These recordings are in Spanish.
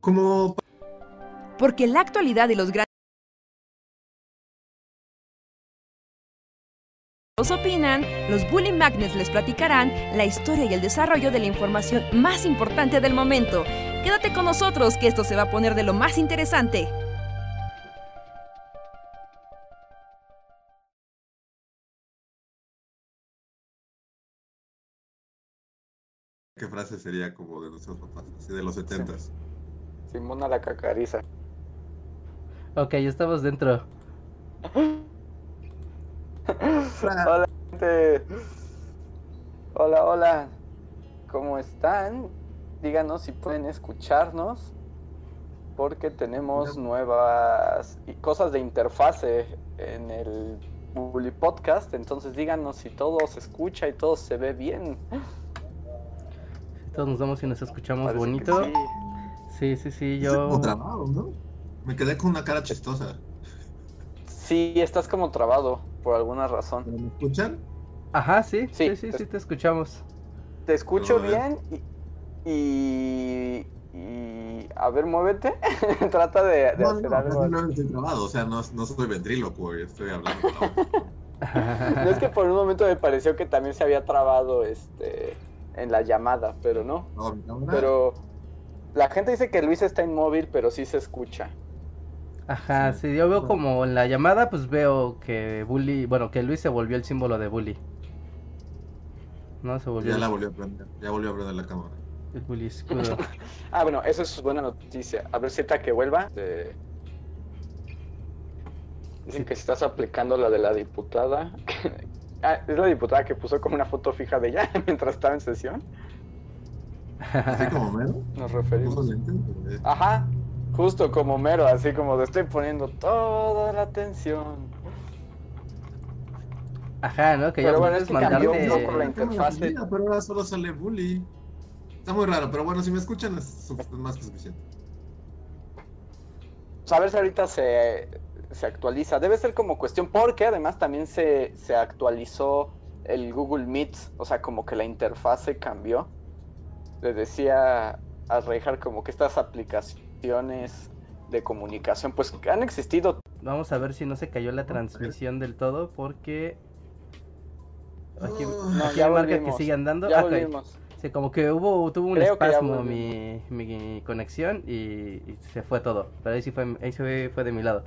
Como Porque la actualidad y los grandes opinan, los Bully Magnets les platicarán la historia y el desarrollo de la información más importante del momento. Quédate con nosotros que esto se va a poner de lo más interesante. ¿Qué frase sería como de nuestros papás? Así de los setentas. Simona la cacariza. Ok, ya estamos dentro. Hola, gente. Hola, hola. ¿Cómo están? Díganos si pueden escucharnos. Porque tenemos nuevas y- cosas de interfase en el Bully Podcast. Entonces díganos si todo se escucha y todo se ve bien. Todos nos vamos y nos escuchamos Parece que bonito. Sí. Sí, sí, yo... como trabado, ¿no? Me quedé con una cara chistosa. Sí, estás como trabado por alguna razón. ¿Me escuchan? Ajá, sí, Sí, sí, sí, sí, te escuchamos. Te escucho bien y, y, y- a ver, muévete. Trata de, de No, hacer no, algo. simplemente estoy trabado. O sea, no, no soy ventrílocuo, estoy hablando. No es que por un momento me pareció que también se había trabado este en la llamada, pero no. No. Pero la gente dice que Luis está inmóvil, pero sí se escucha. Ajá, Sí. sí, yo veo como en la llamada, pues veo que Bully, bueno, que Luis se volvió el símbolo de Bully. No, se volvió Ya la el, volvió a prender. Ya volvió a prender la cámara. el Bully escudo. Ah, bueno, eso es buena noticia. A ver si que vuelva. este, Dicen que si estás aplicando la de la diputada. Ah, es la diputada que puso como una foto fija de ella mientras estaba en sesión. Así como mero. Nos Puso referimos. lentes. Ajá, justo como mero, así como de estoy poniendo toda la atención. Ajá, ¿no? Que ya Pero bueno, puedes es que cambió un poco la oficina, Pero ahora solo sale bully. Está muy raro, pero bueno, si me escuchan es, más que suficiente. Pues a ver si ahorita se, se actualiza. Debe ser como cuestión, porque además también se, se actualizó el Google Meet, o sea, como que la interfase cambió. Le decía a Reijar como que estas aplicaciones de comunicación, pues que han existido. Vamos a ver si no se cayó la transmisión del todo, porque aquí, No, No, aquí ya marca que sigue andando. Ya Ah, ok. volvimos. Sí, como que hubo, tuvo un Creo espasmo mi, conexión y, y se fue todo. Pero ahí sí fue, ahí sí fue, fue de mi lado.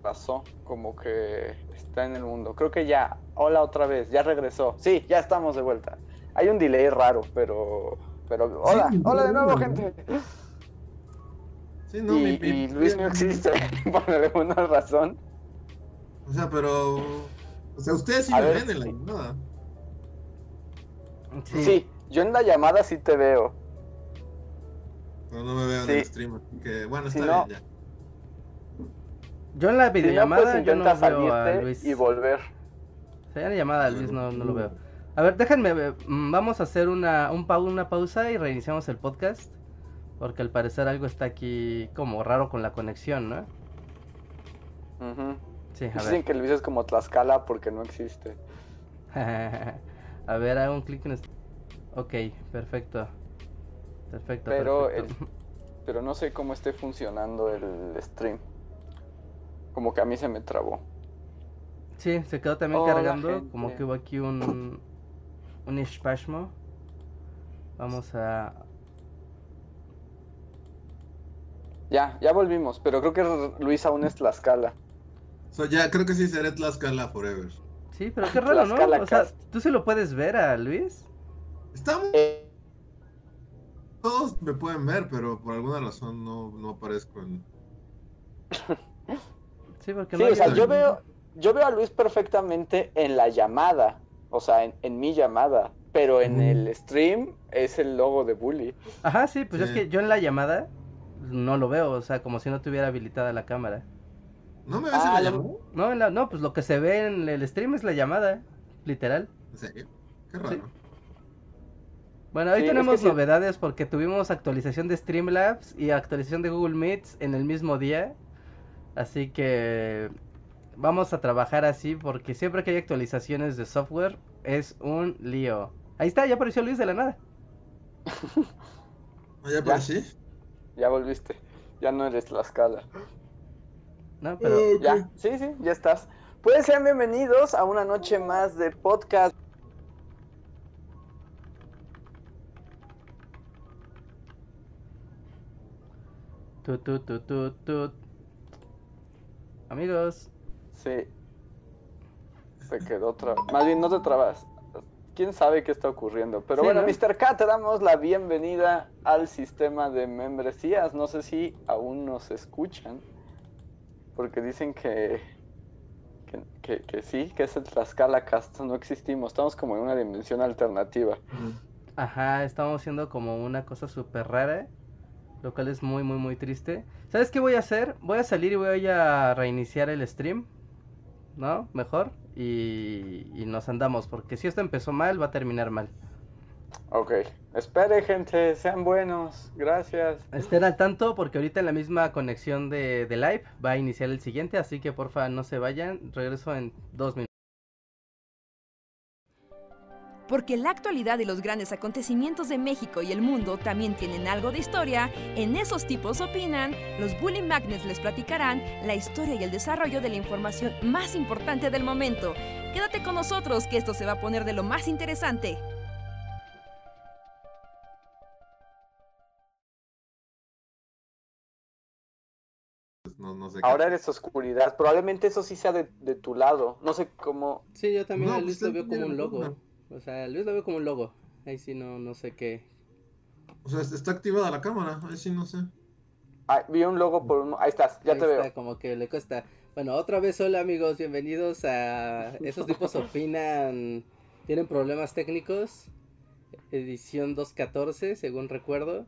Pasó, como que está en el mundo. Creo que ya, hola otra vez, ya regresó. Sí, ya estamos de vuelta. Hay un delay raro, pero, pero, hola, Sí, hola de nuevo, ¿no? gente. Sí, no, y, mi, mi- y Luis no existe por alguna razón. O sea, pero. O sea, ustedes sí A me ver, ven en la sí. llamada. Sí. yo en la llamada sí te veo. Pero no me veo en el stream. Así que, bueno, Si está no- bien ya. Yo en la Si no, pues videollamada yo no intenta veo a salirte Luis. y volver. O sea, en la llamada a Luis no, no lo veo. A ver, déjenme, ver, mm, vamos a hacer una, un pau- una pausa y reiniciamos el podcast. Porque al parecer algo está aquí como raro con la conexión, ¿no? Ujú. Sí, a Dicen ver. que Luis es como Tlaxcala porque no existe. a ver, hago un clic en este. Ok, perfecto. Perfecto. Pero perfecto. Pero no sé cómo esté funcionando el stream. Como que a mí se me trabó. Sí, se quedó también cargando. Como que hubo aquí un. Un espasmo. Vamos a. Ya, ya volvimos, pero creo que Luis aún es Tlaxcala. So, ya creo que sí seré Tlaxcala Forever. Sí, pero qué raro, ¿no? Tlaxcala O sea, Cast. ¿tú sí lo puedes ver a Luis? Estamos. Eh, Todos me pueden ver, pero por alguna razón no, no aparezco en. Sí, porque sí, no o sea, yo veo, yo veo a Luis perfectamente en la llamada. O sea, en, en mi llamada. Pero en el stream es el logo de Bully. Ajá, sí, pues es que yo en la llamada no lo veo, o sea, como si no tuviera habilitada la cámara. ¿No me ves Ah, en la llamada? No, en la- no, pues lo que se ve en el stream es la llamada, literal. ¿En serio? Qué raro. Bueno, hoy Sí, es tenemos que novedades porque tuvimos actualización de Streamlabs y actualización de Google Meets en el mismo día. Así que vamos a trabajar así porque siempre que hay actualizaciones de software es un lío. Ahí está, ya apareció Luis de la nada. ¿Ya aparecí? Ya volviste. Ya no eres Tlaxcala. No, pero. Ya, sí, sí, ya estás. Pues sean bienvenidos a una noche más de podcast. Tut, tut, tut, tut, tut. Amigos, Sí. Se quedó otra Más bien, no te trabas. ¿Quién sabe qué está ocurriendo? Pero Sí, bueno, ¿no? Mr. K, te damos la bienvenida al sistema de membresías. No sé si aún nos escuchan. Porque dicen que, que, que, que sí, que es el Tlaxcala Cast. No existimos. Estamos como en una dimensión alternativa. ajá, estamos haciendo como una cosa súper rara. Lo cual es muy, muy, muy triste. ¿Sabes qué voy a hacer? Voy a salir y voy a reiniciar el stream. ¿No? Mejor. Y, y nos andamos. Porque si esto empezó mal, va a terminar mal. Ok. Espere, gente. Sean buenos. Gracias. Estén al tanto porque ahorita en la misma conexión de, de live va a iniciar el siguiente. Así que porfa no se vayan. Regreso en dos minutos. Porque la actualidad y los grandes acontecimientos de México y el mundo también tienen algo de historia, en esos tipos opinan, los Bully Magnets les platicarán la historia y el desarrollo de la información más importante del momento. Quédate con nosotros que esto se va a poner de lo más interesante. No, no sé. Ahora qué. eres oscuridad. Probablemente eso sí sea de, de tu lado. No sé cómo. Sí, yo también No, a pues veo como un logo. O sea, Luis lo veo como un logo. Ahí sí no, no sé qué. O sea, está activada la cámara. Ahí sí no sé. Ah, vi un logo por un... Ahí estás, ya Ahí te está, veo. como que le cuesta. Bueno, otra vez hola amigos, bienvenidos a Esos tipos opinan, tienen problemas técnicos, edición 214 según recuerdo.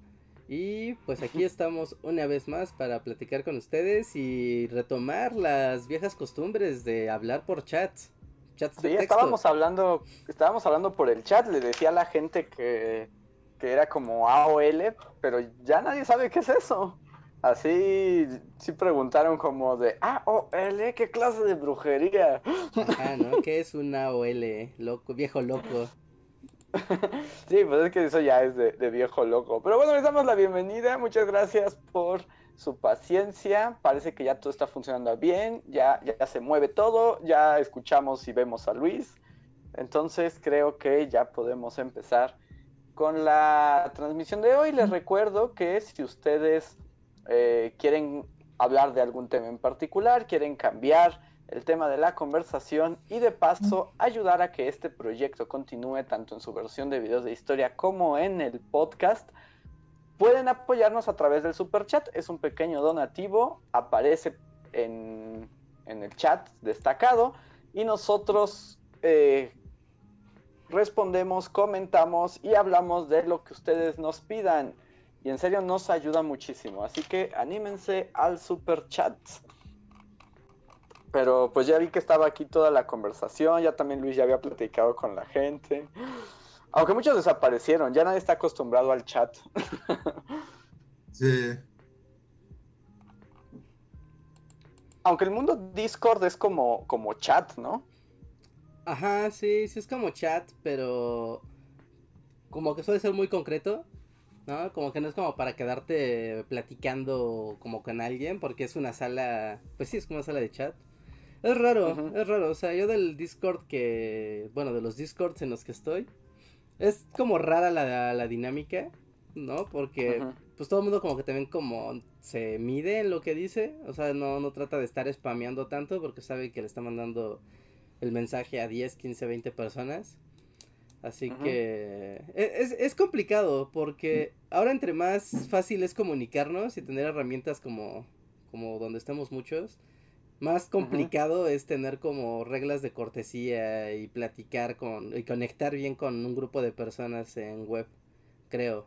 Y pues aquí estamos una vez más para platicar con ustedes y retomar las viejas costumbres de hablar por chats. Chats de Sí, texto. estábamos hablando, estábamos hablando por el chat, le decía a la gente que, que era como AOL, pero ya nadie sabe qué es eso. Así, sí preguntaron como de, AOL, ¿qué clase de brujería? Ajá, ¿no? ¿Qué es una OL? Loco, viejo loco. Sí, pues es que eso ya es de, de viejo loco. Pero bueno, les damos la bienvenida. Muchas gracias por su paciencia. Parece que ya todo está funcionando bien. Ya, ya se mueve todo. Ya escuchamos y vemos a Luis. Entonces creo que ya podemos empezar con la transmisión de hoy. Les recuerdo que si ustedes eh, quieren hablar de algún tema en particular, quieren cambiar el tema de la conversación y de paso ayudar a que este proyecto continúe tanto en su versión de videos de historia como en el podcast, pueden apoyarnos a través del super chat. Es un pequeño donativo, aparece en, en el chat destacado y nosotros eh, respondemos, comentamos y hablamos de lo que ustedes nos pidan. Y en serio nos ayuda muchísimo. Así que anímense al super chat. Pero pues ya vi que estaba aquí toda la conversación. Ya también Luis ya había platicado con la gente. Aunque muchos desaparecieron. Ya nadie está acostumbrado al chat. Sí. Aunque el mundo Discord es como, como chat, ¿no? Ajá, sí, sí es como chat, pero como que suele ser muy concreto, ¿no? Como que no es como para quedarte platicando como con alguien, porque es una sala, pues sí, es como una sala de chat. Es raro, es raro, o sea, yo del Discord que, bueno, de los Discords en los que estoy, es como rara la, la dinámica, ¿no? Porque pues todo el mundo como que también como se mide en lo que dice, o sea, no, no trata de estar spameando tanto porque sabe que le está mandando el mensaje a 10, 15, 20 personas. Así que e- es, es complicado porque ahora entre más fácil es comunicarnos y tener herramientas como, como donde estemos muchos, más complicado es tener como reglas de cortesía y platicar con y conectar bien con un grupo de personas en web, creo.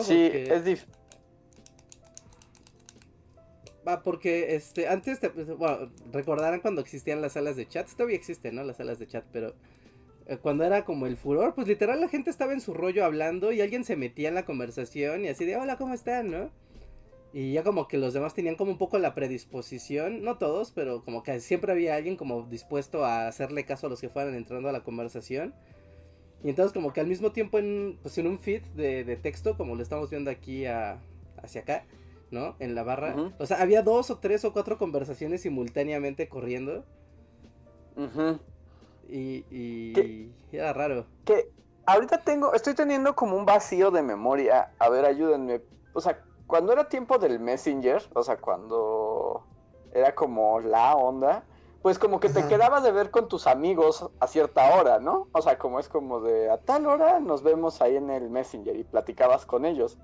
Sí, Porque- es difícil. Va, porque este, antes, te- pues, bueno, recordarán cuando existían las salas de chat, todavía existen, ¿no? Las salas de chat, pero eh, cuando era como el furor, pues literal la gente estaba en su rollo hablando y alguien se metía en la conversación y así de, hola, ¿cómo están, no? Y ya como que los demás tenían como un poco la predisposición, no todos, pero como que siempre había alguien como dispuesto a hacerle caso a los que fueran entrando a la conversación. Y entonces como que al mismo tiempo en, pues en un feed de, texto, como lo estamos viendo aquí hacia acá, ¿no? En la barra. O sea, había dos o tres o cuatro conversaciones simultáneamente corriendo. Y, y, era raro. Que ahorita tengo, estoy teniendo como un vacío de memoria. A ver, ayúdenme. O sea, cuando era tiempo del Messenger, o sea, cuando era como la onda, pues como que te quedabas de ver con tus amigos a cierta hora, ¿no? O sea, como es como de a tal hora nos vemos ahí en el Messenger y platicabas con ellos.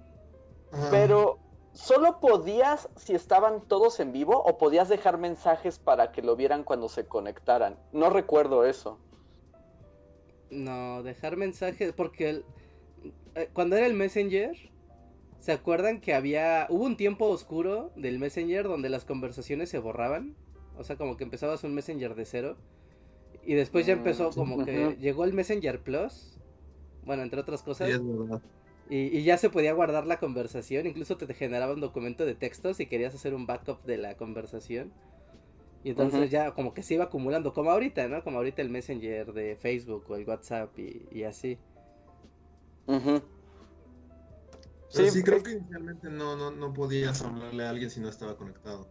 Pero solo podías si estaban todos en vivo o podías dejar mensajes para que lo vieran cuando se conectaran. No recuerdo eso. No, dejar mensajes porque eh, cuando era el Messenger, ¿se acuerdan que había hubo un tiempo oscuro del Messenger donde las conversaciones se borraban? O sea, como que empezabas un Messenger de cero. Y después ya empezó mm, como que llegó el Messenger Plus. Bueno, entre otras cosas. y, ya se podía guardar la conversación. Incluso te generaba un documento de texto si querías hacer un backup de la conversación. Y entonces ya como que se iba acumulando, como ahorita, ¿no? Como ahorita el Messenger de Facebook o el WhatsApp y, así. Sí, sí, creo que inicialmente no, no, no podías hablarle a alguien si no estaba conectado.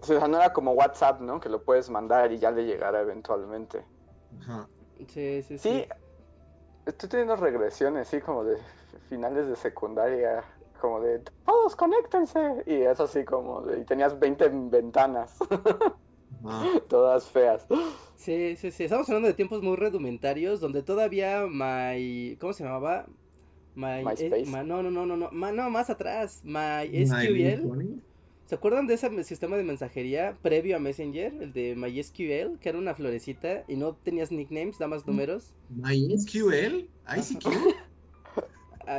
O sea, no era como WhatsApp, ¿no? Que lo puedes mandar y ya le llegará eventualmente. Ajá. Sí, sí, sí. Sí, estoy teniendo regresiones, sí, como de finales de secundaria, como de todos conéctense. Y es así como de, y tenías 20 ventanas. Todas feas. Sí, sí, sí. Estamos hablando de tiempos muy rudimentarios donde todavía My. ¿Cómo se llamaba? My, MySpace. no, no, no, no, no, no, más atrás. MySQL. ¿Se acuerdan de ese sistema de mensajería previo a Messenger? El de MySQL, que era una florecita y no tenías nicknames, nada más números. ¿MySQL? ¿ICQ?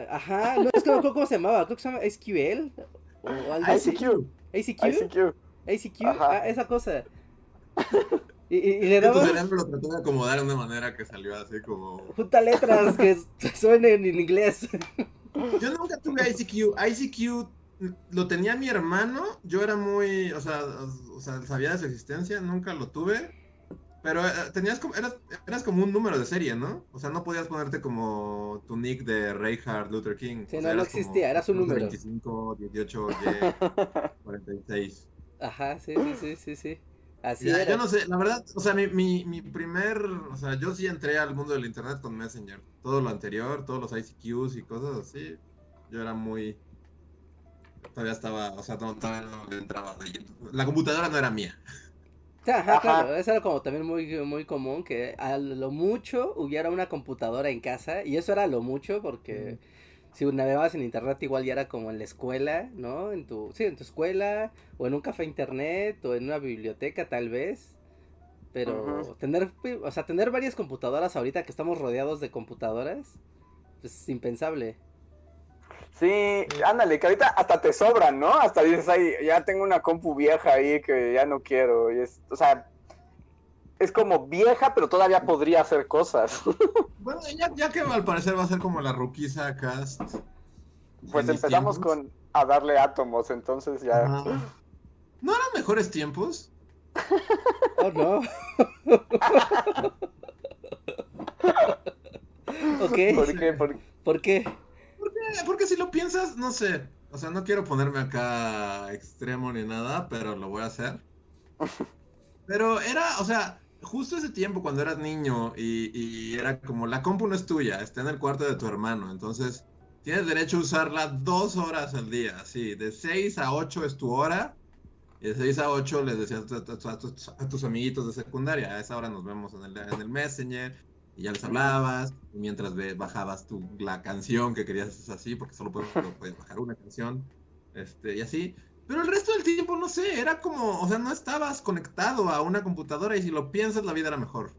Ajá, no es que no cómo se llamaba, creo que se llama SQL. O algo ICQ. ¿ACQ? ICQ. ICQ, ah, esa cosa. Y, y, y le daba... Tu cerebro lo trató de acomodar de una manera que salió así como... Junta letras que suenen en inglés. Yo nunca tuve ICQ. ICQ lo tenía mi hermano, yo era muy, o sea, o sea, sabía de su existencia, nunca lo tuve, pero eh, tenías como, eras, eras, como un número de serie, ¿no? O sea, no podías ponerte como tu nick de Reinhardt Luther King. Sí, no, no existía, eras un número. 25, 18, 46. Ajá, sí, sí, sí, sí, sí. Así. Yo no sé, la verdad, o sea, mi, mi, mi primer, o sea, yo sí entré al mundo del internet con Messenger. Todo lo anterior, todos los ICQs y cosas así, yo era muy todavía estaba, o sea, todavía no entraba La computadora no era mía. Ajá, claro, eso era como también muy, muy común, que a lo mucho hubiera una computadora en casa, y eso era lo mucho porque si navegabas en internet igual ya era como en la escuela, ¿no? En tu, sí, en tu escuela, o en un café internet, o en una biblioteca tal vez, pero tener, o sea, tener varias computadoras ahorita que estamos rodeados de computadoras, pues es impensable. Sí, ándale, que ahorita hasta te sobran, ¿no? Hasta dices, ay, ya tengo una compu vieja ahí que ya no quiero. Y es, o sea, es como vieja, pero todavía podría hacer cosas. Bueno, ya, que al parecer va a ser como la Ruquiza Cast. Pues empezamos con a darle átomos, entonces ya. ¿No eran mejores tiempos? Oh, no. ¿Por qué? ¿Por qué? porque si lo piensas, no sé. O sea, no quiero ponerme acá extremo ni nada, pero lo voy a hacer. Pero era, o sea, justo ese tiempo cuando eras niño y, era como la compu no es tuya, está en el cuarto de tu hermano. Entonces, tienes derecho a usarla dos horas al día. Así, de 6 a 8 es tu hora. Y de 6 a 8 les decías a, tus amiguitos de secundaria, a esa hora nos vemos en el, en el Messenger y ya les hablabas, y mientras bajabas tu, la canción que querías hacer así, porque solo podías, bajar una canción, este, y así. Pero el resto del tiempo, no sé, era como, o sea, no estabas conectado a una computadora y si lo piensas, la vida era mejor.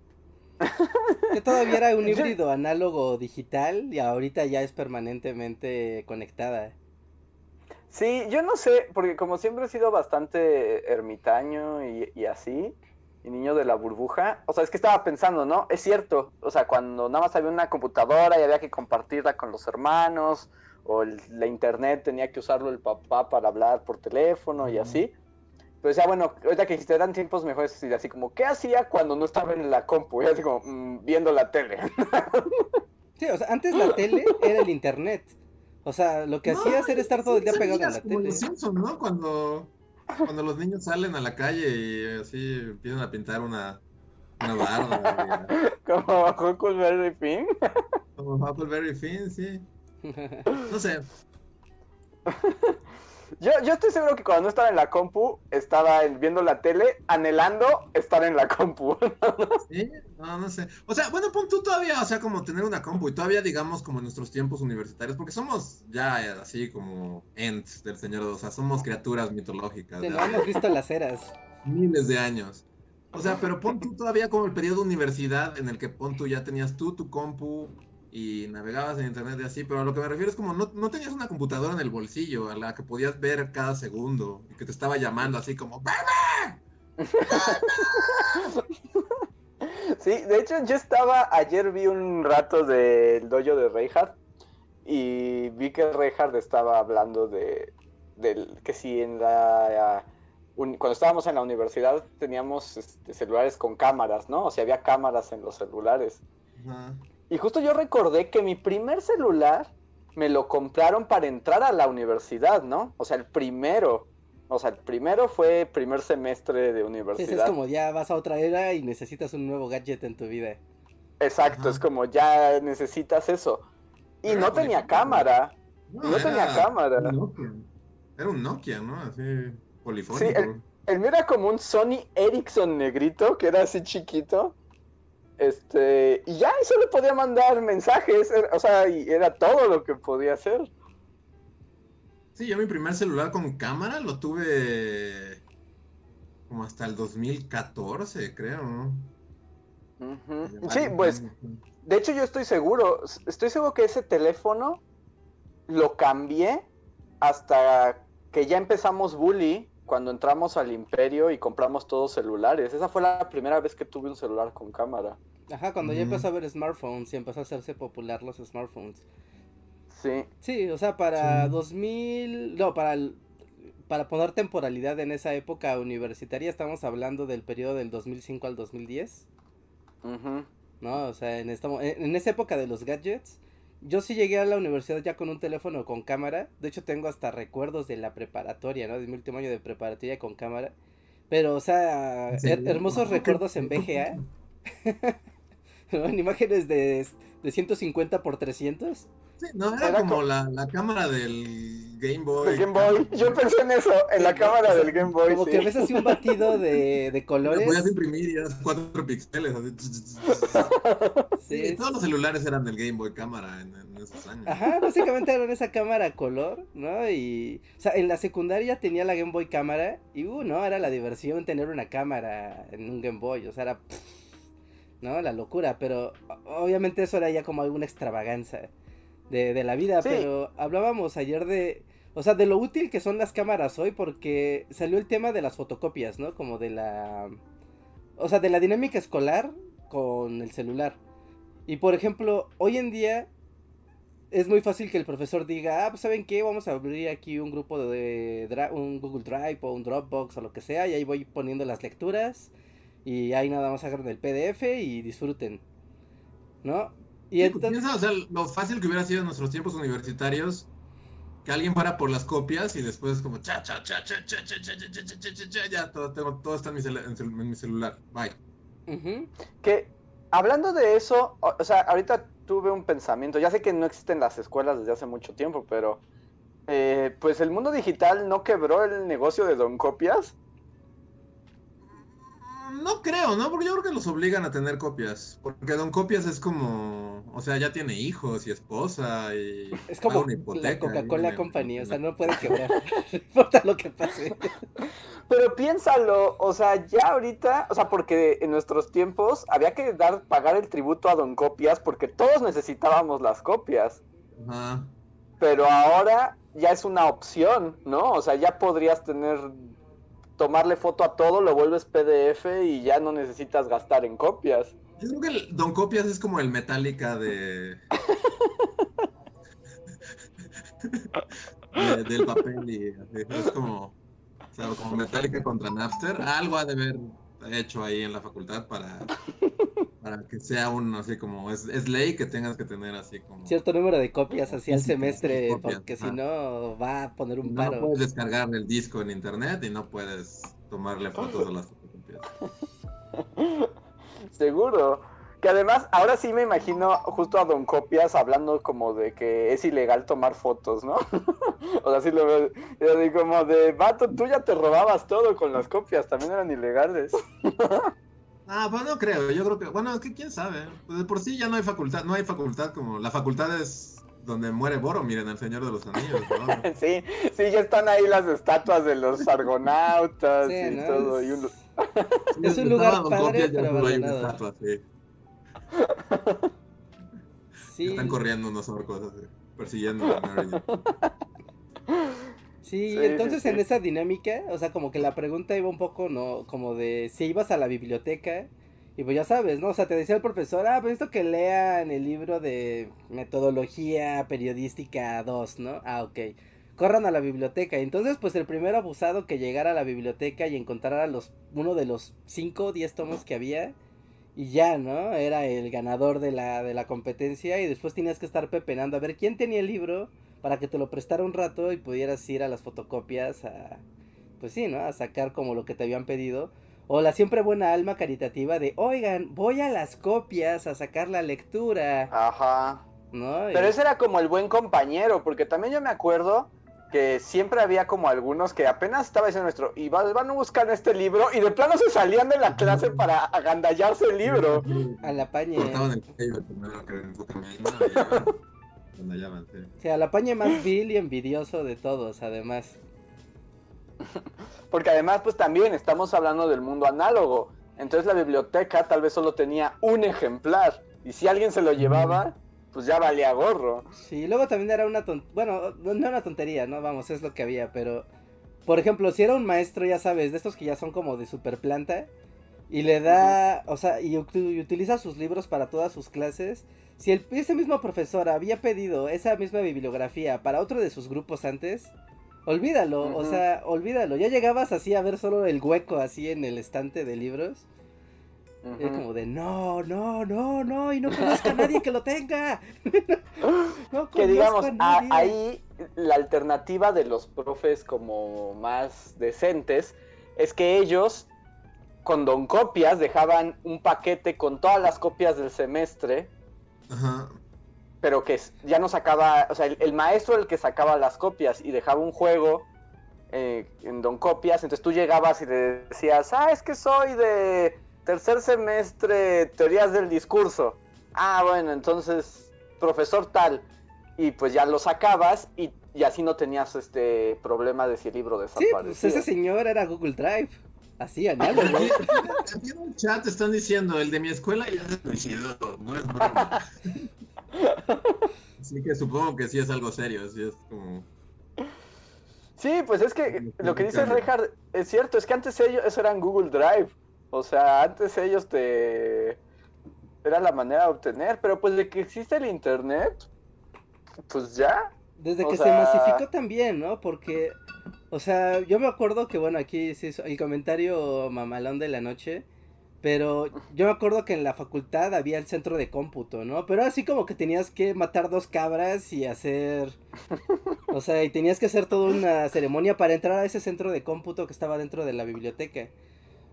Que todavía era un híbrido análogo digital y ahorita ya es permanentemente conectada. Sí, yo no sé, porque como siempre he sido bastante ermitaño y así, y niño de la burbuja. O sea, es que estaba pensando, ¿no? Es cierto, o sea, cuando nada más había una computadora y había que compartirla con los hermanos, o la internet tenía que usarlo el papá para hablar por teléfono y así. Pero ya bueno, ahorita que dijiste, eran tiempos mejores, así como, ¿qué hacía cuando no estaba en la compu? Y así como, mm, viendo la tele. sí, o sea, antes la tele era el internet. O sea, lo que hacías era estar todo el día pegado a la tele. Los Simpson, ¿no? Cuando, cuando los niños salen a la calle y así empiezan a pintar una, una barda. Como Huckleberry Finn. Como Huckleberry Finn, sí. No sé. Yo, yo estoy seguro que cuando no estaba en la compu, estaba viendo la tele, anhelando estar en la compu. sí, no, no sé. O sea, bueno, pon tú todavía, o sea, como tener una compu y todavía, digamos, como en nuestros tiempos universitarios, porque somos ya así como ents del Señor, o sea, somos criaturas mitológicas. Te lo hemos visto las eras. Miles de años. O sea, pero pon tú todavía como el periodo de universidad en el que pon tú ya tenías tú tu compu, y navegabas en internet y así, pero a lo que me refiero es como no, no, tenías una computadora en el bolsillo a la que podías ver cada segundo y que te estaba llamando así como ¡Bebe! sí, de hecho yo estaba, ayer vi un rato del dojo de Reinhardt y vi que Reinhardt estaba hablando de del que si en la cuando estábamos en la universidad teníamos este, celulares con cámaras, ¿no? O sea, había cámaras en los celulares. Y justo yo recordé que mi primer celular me lo compraron para entrar a la universidad, ¿no? O sea, el primero. O sea, el primero fue primer semestre de universidad. Sí, es como ya vas a otra era y necesitas un nuevo gadget en tu vida. Exacto, es como ya necesitas eso. Y no tenía cámara. No, tenía cámara. Era un Nokia, ¿no? Así polifónico. Sí, el, el mío era como un Sony Ericsson negrito, que era así chiquito. Este, y ya, eso le podía mandar mensajes, o sea, y era todo lo que podía hacer. Sí, yo mi primer celular con cámara lo tuve como hasta el 2014, creo, ¿no? Sí, pues, de hecho yo estoy seguro, estoy seguro que ese teléfono lo cambié hasta que ya empezamos Bully, cuando entramos al imperio y compramos todos celulares. Esa fue la primera vez que tuve un celular con cámara. Ajá, cuando ya empezó a haber smartphones y empezó a hacerse popular los smartphones. Sí. Sí, o sea, para 2000, no, para para poner temporalidad en esa época universitaria estamos hablando del periodo del 2005 al 2010. Uh ¿No? O sea, en, esta, en esa época de los gadgets, yo sí llegué a la universidad ya con un teléfono con cámara. De hecho, tengo hasta recuerdos de la preparatoria, ¿no? De mi último año de preparatoria con cámara. Pero, o sea, hermosos recuerdos en VGA. En imágenes de, de 150 por 300. Sí, no, era, como, La, la, cámara del Game Boy. Game Boy. Yo pensé en eso, en la cámara del Game Boy. Como que ves así un batido de, de colores. Lo podías imprimir y eras 4 píxeles. Sí, todos los celulares eran del Game Boy cámara en, esos años. Ajá, básicamente eran esa cámara color, ¿no? Y, o sea, en la secundaria tenía la Game Boy cámara y, uh, no, era la diversión tener una cámara en un Game Boy, o sea, era... ¿no? La locura, pero obviamente eso era ya como alguna extravaganza de, la vida, pero hablábamos ayer de, o sea, de lo útil que son las cámaras hoy porque salió el tema de las fotocopias, ¿no? Como de la, o sea, de la dinámica escolar con el celular. Y por ejemplo, hoy en día es muy fácil que el profesor diga, ah, pues saben qué, vamos a abrir aquí un grupo de, un Google Drive o un Dropbox o lo que sea y ahí voy poniendo las lecturas y ahí nada más agarren el PDF y disfruten, ¿no? Y entonces... o sea, lo fácil que hubiera sido en nuestros tiempos universitarios que alguien fuera por las copias y después como cha cha cha cha cha cha cha cha cha cha cha ya todo, tengo, todo está en mi, celular, bye. Que hablando de eso, o, sea, ahorita tuve un pensamiento, ya sé que no existen las escuelas desde hace mucho tiempo, pero eh, pues el mundo digital no quebró el negocio de Don Copias no creo, ¿no? Porque yo creo que los obligan a tener copias. Porque Don Copias es como. O sea, ya tiene hijos y esposa y. Es como la Coca-Cola compañía, o sea, no puede quebrar. no importa lo que pase. Pero piénsalo, o sea, ya ahorita, o sea, porque en nuestros tiempos había que dar, pagar el tributo a Don Copias porque todos necesitábamos las copias. Ajá. Pero ahora ya es una opción, ¿no? O sea, ya podrías tener tomarle foto a todo, lo vuelves PDF y ya no necesitas gastar en copias. Yo creo que el Don Copias es como el Metallica de... del papel y es como... Como Metallica contra Napster, algo ha de haber hecho ahí en la facultad para, para que sea un, así como, es, es ley que tengas que tener así como... Cierto número de copias así al semestre, porque si no va a poner un paro. No puedes descargar el disco en internet y no puedes tomarle fotos a las fotocopias. Seguro. Que además, ahora sí me imagino justo a Don Copias hablando como de que es ilegal tomar fotos, ¿no? o sea, sí lo veo. Yo digo como de, vato, tú ya te robabas todo con las copias, también eran ilegales. ah, pues no creo, yo creo que, bueno, es que quién sabe. Pues de por sí ya no hay facultad, no hay facultad como, la facultad es donde muere Boro, miren, el Señor de los Anillos, ¿no? sí, sí, ya están ahí las estatuas de los argonautas y todo. Y un... es un lugar padre, pero abandonado. Están corriendo unos orcos persiguiendo a Mary. Sí, entonces en esa dinámica, o sea, como que la pregunta iba un poco, ¿no? Como de si ibas a la biblioteca y pues ya sabes, ¿no? O sea, te decía el profesor, ah, pues esto que lean el libro de metodología periodística 2, ¿no? Ah, ok. Corran a la biblioteca. Entonces, pues el primer abusado que llegara a la biblioteca y encontrara los, uno de los 5 o 10 tomos que había, y ya, ¿no? Era el ganador de la, de la competencia y después tenías que estar pepenando a ver quién tenía el libro para que te lo prestara un rato y pudieras ir a las fotocopias a, pues sí, ¿no? A sacar como lo que te habían pedido. O la siempre buena alma caritativa de, oigan, voy a las copias a sacar la lectura. Ajá. ¿No? Pero ese era como el buen compañero, porque también yo me acuerdo que siempre había como algunos que apenas estaba diciendo nuestro, y van a buscar este libro, y de plano se salían de la clase para agandallarse el libro. A la pañe. Sí, a la pañe más vil y envidioso de todos, además. Porque además, pues también estamos hablando del mundo análogo. Entonces la biblioteca tal vez solo tenía un ejemplar. Y si alguien se lo llevaba, pues ya valía gorro. Sí, luego también era una tontería, bueno, no una tontería, ¿no? Vamos, es lo que había, pero... Por ejemplo, si era un maestro, ya sabes, de estos que ya son como de super planta, y le da, o sea, y, utiliza sus libros para todas sus clases, si el, ese mismo profesor había pedido esa misma bibliografía para otro de sus grupos antes, olvídalo, o sea, olvídalo. Ya llegabas así a ver solo el hueco así en el estante de libros es como de no, no, no, no, y no conozca a nadie que lo tenga. que digamos, ahí la alternativa de los profes como más decentes es que ellos con don copias dejaban un paquete con todas las copias del semestre. Pero que ya no sacaba, o sea, el, maestro era el que sacaba las copias y dejaba un juego eh, en Don Copias, entonces tú llegabas y le decías, ah, es que soy de tercer semestre, teorías del discurso. Ah, bueno, entonces, profesor tal. Y pues ya lo sacabas y, así no tenías este problema de si el libro desaparecía. Sí, pues ese señor era Google Drive. Así, análogo. Aquí en el chat están diciendo, el de mi escuela ya se suicidó, no es broma. Así que supongo que sí es algo serio, así es como... Sí, pues es que lo que dice Reinhardt es cierto, es que antes ellos, eso eran Google Drive. O sea, antes ellos te... Era la manera de obtener, pero pues de que existe el Internet, pues ya. Desde que se masificó también, ¿no? Porque, o sea, yo me acuerdo que, bueno, aquí sí, el comentario mamalón de la noche, pero yo me acuerdo que en la facultad había el centro de cómputo, ¿no? Pero así como que tenías que matar dos cabras y hacer... O sea, y tenías que hacer toda una ceremonia para entrar a ese centro de cómputo que estaba dentro de la biblioteca.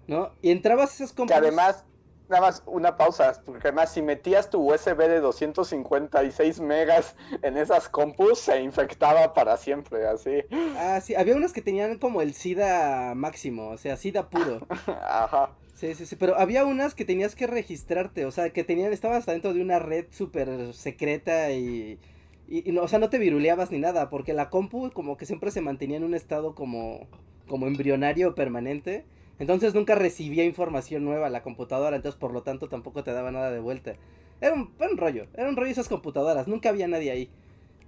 ¿no? Y entrabas esas compus. Que además, nada más una pausa, porque además si metías tu USB de 256 megas en esas compus, se infectaba para siempre, así. Ah, sí, había unas que tenían como el SIDA máximo, o sea, SIDA puro. Ajá. Sí, sí, sí, pero había unas que tenías que registrarte, o sea, que tenían, estabas dentro de una red súper secreta y, y, o sea, no te viruleabas ni nada, porque la compu como que siempre se mantenía en un estado como, como embrionario permanente. Entonces nunca recibía información nueva a la computadora, entonces por lo tanto tampoco te daba nada de vuelta. Era un, rollo, era un rollo esas computadoras, nunca había nadie ahí.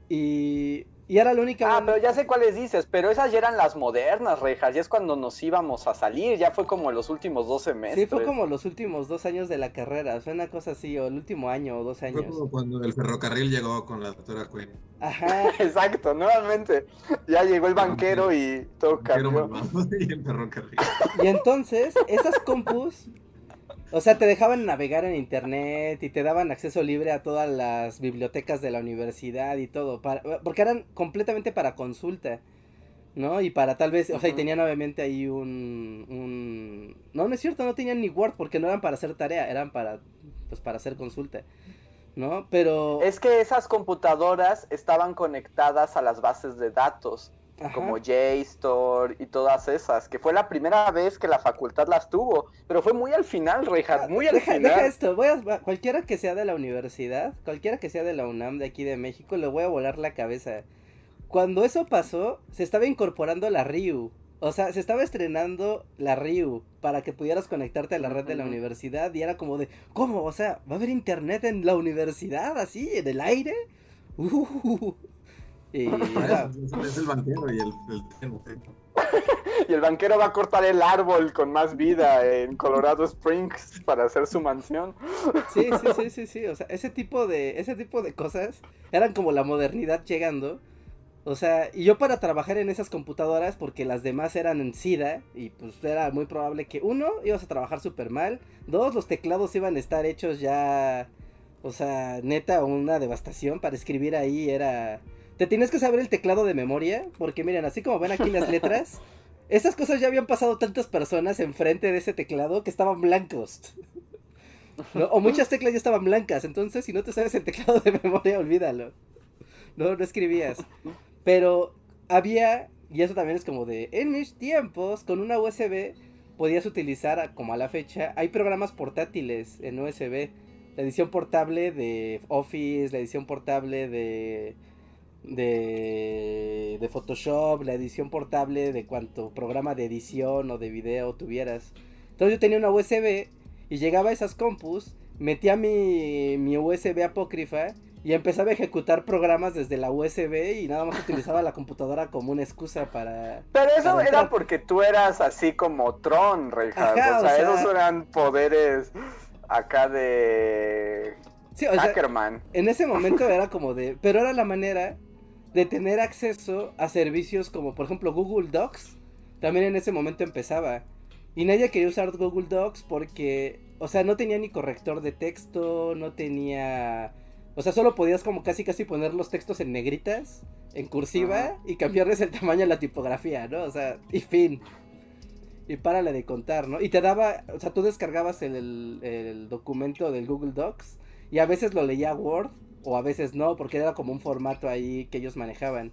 Y, Y era la única. Ah, pero ya sé cuáles dices, pero esas ya eran las modernas, rejas. Ya es cuando nos íbamos a salir, ya fue como los últimos dos semestres. Sí, fue como los últimos dos años de la carrera, o sea, una cosa así, o el último año o dos años. Fue como cuando el ferrocarril llegó con la doctora Quinn. Ajá. Exacto, nuevamente. Ya llegó el banquero y todo cambió. Y el ferrocarril. Y entonces, esas compus o sea, te dejaban navegar en internet y te daban acceso libre a todas las bibliotecas de la universidad y todo, para, porque eran completamente para consulta, ¿no? Y para tal vez, o sea, y tenían obviamente ahí un, un... No, no es cierto, no tenían ni Word porque no eran para hacer tarea, eran para, pues, para hacer consulta. ¿No? Pero... Es que esas computadoras estaban conectadas a las bases de datos como JSTOR y todas esas, que fue la primera vez que la facultad las tuvo, pero fue muy al final, Reinhardt, muy al deja, final. Deja esto, voy a, cualquiera que sea de la universidad, cualquiera que sea de la UNAM de aquí de México, le voy a volar la cabeza. Cuando eso pasó, se estaba incorporando la RIU. O sea, se estaba estrenando la RIU para que pudieras conectarte a la red de la universidad y era como de, ¿cómo? O sea, ¿va a haber internet en la universidad así, en el aire? Uh, y es el banquero y el, y el banquero va a cortar el árbol con más vida en Colorado Springs para hacer su mansión. Sí, sí, sí, sí, sí. O sea, ese tipo de, ese tipo de cosas eran como la modernidad llegando. O sea, y yo para trabajar en esas computadoras, porque las demás eran en SIDA, y pues era muy probable que, uno, ibas a trabajar súper mal, dos, los teclados iban a estar hechos ya, o sea, neta, una devastación, para escribir ahí era te tienes que saber el teclado de memoria, porque miren, así como ven aquí las letras, esas cosas ya habían pasado tantas personas enfrente de ese teclado que estaban blancos. O muchas teclas ya estaban blancas, entonces si no te sabes el teclado de memoria, olvídalo. No, no escribías. Pero había, y eso también es como de, en mis tiempos, con una USB podías utilizar, como a la fecha, hay programas portátiles en USB. La edición portable de Office, la edición portable de de, de Photoshop, la edición portable de cuanto programa de edición o de video tuvieras. Entonces yo tenía una USB y llegaba a esas compus, metía mi, mi USB apócrifa y empezaba a ejecutar programas desde la USB y nada más utilizaba la computadora como una excusa para... Pero eso era porque tú eras así como Tron, Reinhardt. o, sea, esos eran poderes acá de... Sí, o Hackerman. en ese momento era como de... Pero era la manera de tener acceso a servicios como por ejemplo Google Docs. También en ese momento empezaba. Y nadie quería usar Google Docs porque, o sea, no tenía ni corrector de texto, no tenía... O sea, solo podías como casi casi poner los textos en negritas, en cursiva, y cambiarles el tamaño a la tipografía, ¿no? O sea, y fin. Y párale de contar, ¿no? Y te daba, o sea, tú descargabas el, el documento del Google Docs y a veces lo leía Word o a veces no, porque era como un formato ahí que ellos manejaban.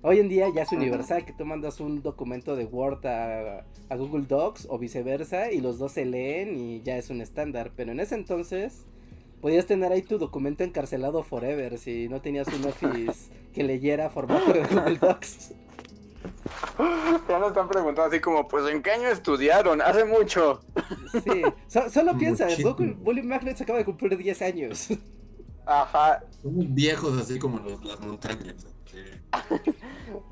Hoy en día ya es universal que tú mandas un documento de Word a, Google Docs o viceversa y los dos se leen y ya es un estándar. Pero en ese entonces podías tener ahí tu documento encarcelado forever si no tenías un Office que leyera formato de Google Docs. Ya nos están preguntando así como, pues ¿en qué año estudiaron? Hace mucho. Sí, solo piensa, Google Bully Magnet acaba de cumplir 10 años. Ajá. Somos viejos así como las montañas. Sí. sí,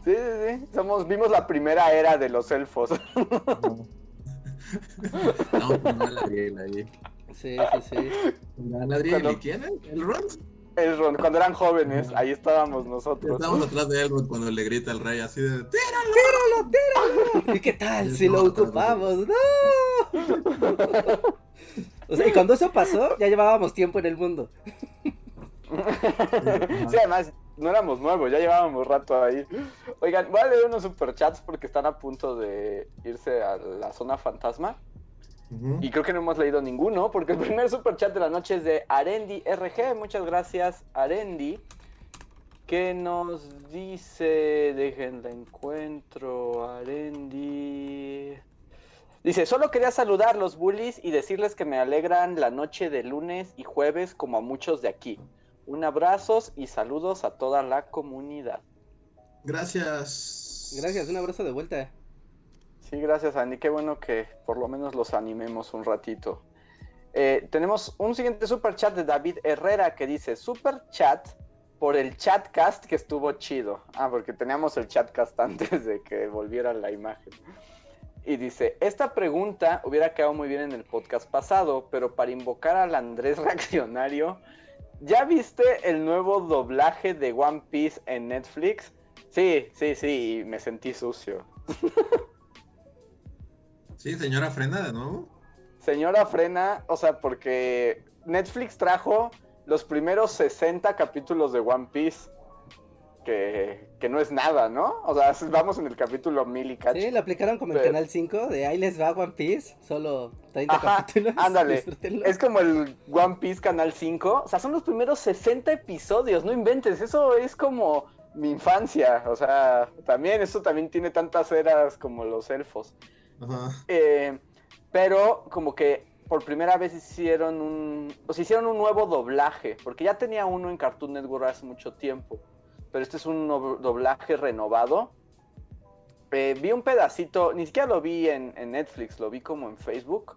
sí, sí. Somos, vimos la primera era de los elfos. No, no, Galadriel ahí. Sí, sí, sí. ¿Galadriel y quién es? ¿El Ron? El Ron, cuando eran jóvenes, ahí estábamos nosotros. Estábamos atrás de Elrond cuando le grita al rey así de ¡Tíralo! ¡Tíralo, tíralo! ¿Y qué tal si lo ocupamos? ¡No! O sea, y cuando eso pasó, ya llevábamos tiempo en el mundo. sí, además, no éramos nuevos, ya llevábamos rato ahí. Oigan, voy a leer unos superchats porque están a punto de irse a la zona fantasma. Y creo que no hemos leído ninguno, porque el primer superchat de la noche es de Arendi RG. Muchas gracias, Arendi. Que nos dice, dejen la encuentro, Arendi. Dice, solo quería saludar los bullies y decirles que me alegran la noche de lunes y jueves como a muchos de aquí. Un abrazo y saludos a toda la comunidad. Gracias. Gracias, un abrazo de vuelta. Sí, gracias Andy, qué bueno que por lo menos los animemos un ratito. Eh, tenemos un siguiente super chat de David Herrera que dice, super chat por el chatcast que estuvo chido. Ah, porque teníamos el chatcast antes de que volviera la imagen. Y dice, esta pregunta hubiera quedado muy bien en el podcast pasado, pero para invocar al Andrés reaccionario, ¿ya viste el nuevo doblaje de One Piece en Netflix? Sí, sí, sí, me sentí sucio. Sí, señora Frena de nuevo. Señora Frena, o sea, porque Netflix trajo los primeros 60 capítulos de One Piece. Que, que, no es nada, ¿no? O sea, vamos en el capítulo mil y cacho. Sí, lo aplicaron como el Canal 5 de ahí les va One Piece, solo 30 capítulos. Ándale, es como el One Piece Canal 5, o sea, son los primeros 60 episodios, no inventes, eso es como mi infancia, o sea, también, eso también tiene tantas eras como los elfos. Ajá. Eh, pero como que por primera vez hicieron un, o sea, hicieron un nuevo doblaje, porque ya tenía uno en Cartoon Network hace mucho tiempo, pero este es un doblaje renovado. Eh, vi un pedacito, ni siquiera lo vi en, Netflix, lo vi como en Facebook.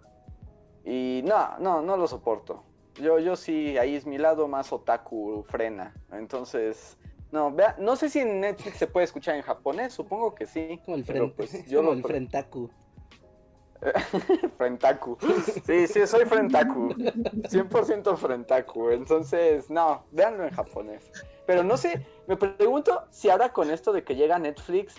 Y no, no, no lo soporto. Yo, yo sí, ahí es mi lado más otaku frena. Entonces, no, vea, no sé si en Netflix se puede escuchar en japonés, supongo que sí. Como el, frente, pues, yo como el frentaku. frentaku. Sí, sí, soy frentaku. 100% frentaku. Entonces, no, véanlo en japonés. Pero no sé, me pregunto si ahora con esto de que llega Netflix,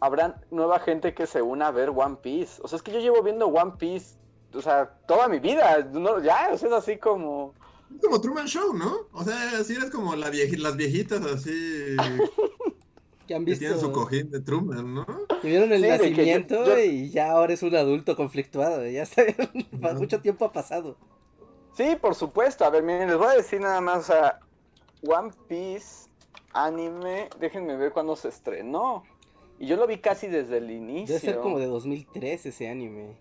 habrá nueva gente que se una a ver One Piece. O sea, es que yo llevo viendo One Piece, o sea, toda mi vida. ya, es así como... Como Truman Show, ¿no? O sea, así eres como la las viejitas así... que han visto. tienen su cojín de Truman, ¿no? Tuvieron el nacimiento y ya ahora es un adulto conflictuado. Ya sé, mucho tiempo ha pasado. Sí, por supuesto. A ver, miren, les voy a decir nada más. a One Piece anime, déjenme ver cuándo se estrenó. Y yo lo vi casi desde el inicio. Debe ser como de 2003 ese anime.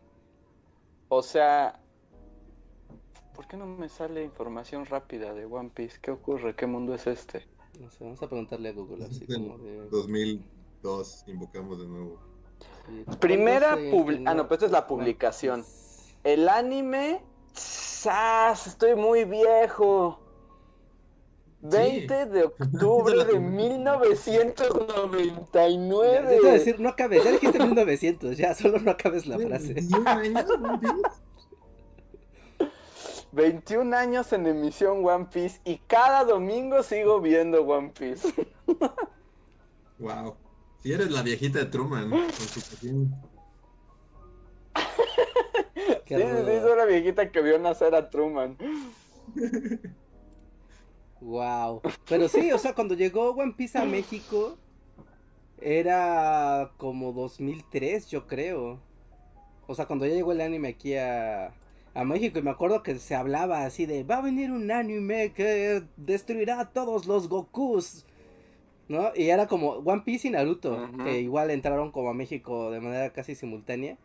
O sea, ¿por qué no me sale información rápida de One Piece? ¿Qué ocurre? ¿Qué mundo es este? No sé, vamos a preguntarle a Google así como de... 2002, invocamos de nuevo. Primera publicación. Ah, no, pues esta es la publicación. El anime. ¡Sas! Estoy muy viejo. 20 de octubre de 1999. Ya, te decir, no acabes, ya dijiste 1900, ya, solo no acabes la frase. 21 años en emisión One Piece y cada domingo sigo viendo One Piece. wow. Si eres la viejita de Truman, con su sí, sí, soy la viejita que vio nacer a Truman. Wow. Pero sí, o sea, cuando llegó One Piece a México, era como 2003, yo creo. O sea, cuando ya llegó el anime aquí a, a México y me acuerdo que se hablaba así de va a venir un anime que destruirá a todos los Gokus. ¿No? Y era como One Piece y Naruto, que igual entraron como a México de manera casi simultánea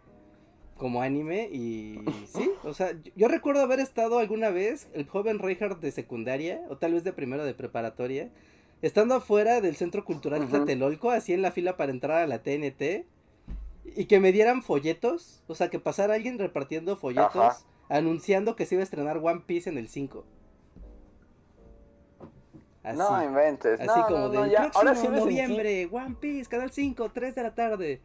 como anime y sí, o sea, yo, recuerdo haber estado alguna vez el joven Reinhardt de secundaria o tal vez de primero de preparatoria, estando afuera del Centro Cultural de Tlatelolco, así en la fila para entrar a la TNT y que me dieran folletos, o sea, que pasara alguien repartiendo folletos anunciando que se iba a estrenar One Piece en el 5. Así, no inventes. Así como de del próximo noviembre, One Piece, Canal 5, 3 de la tarde.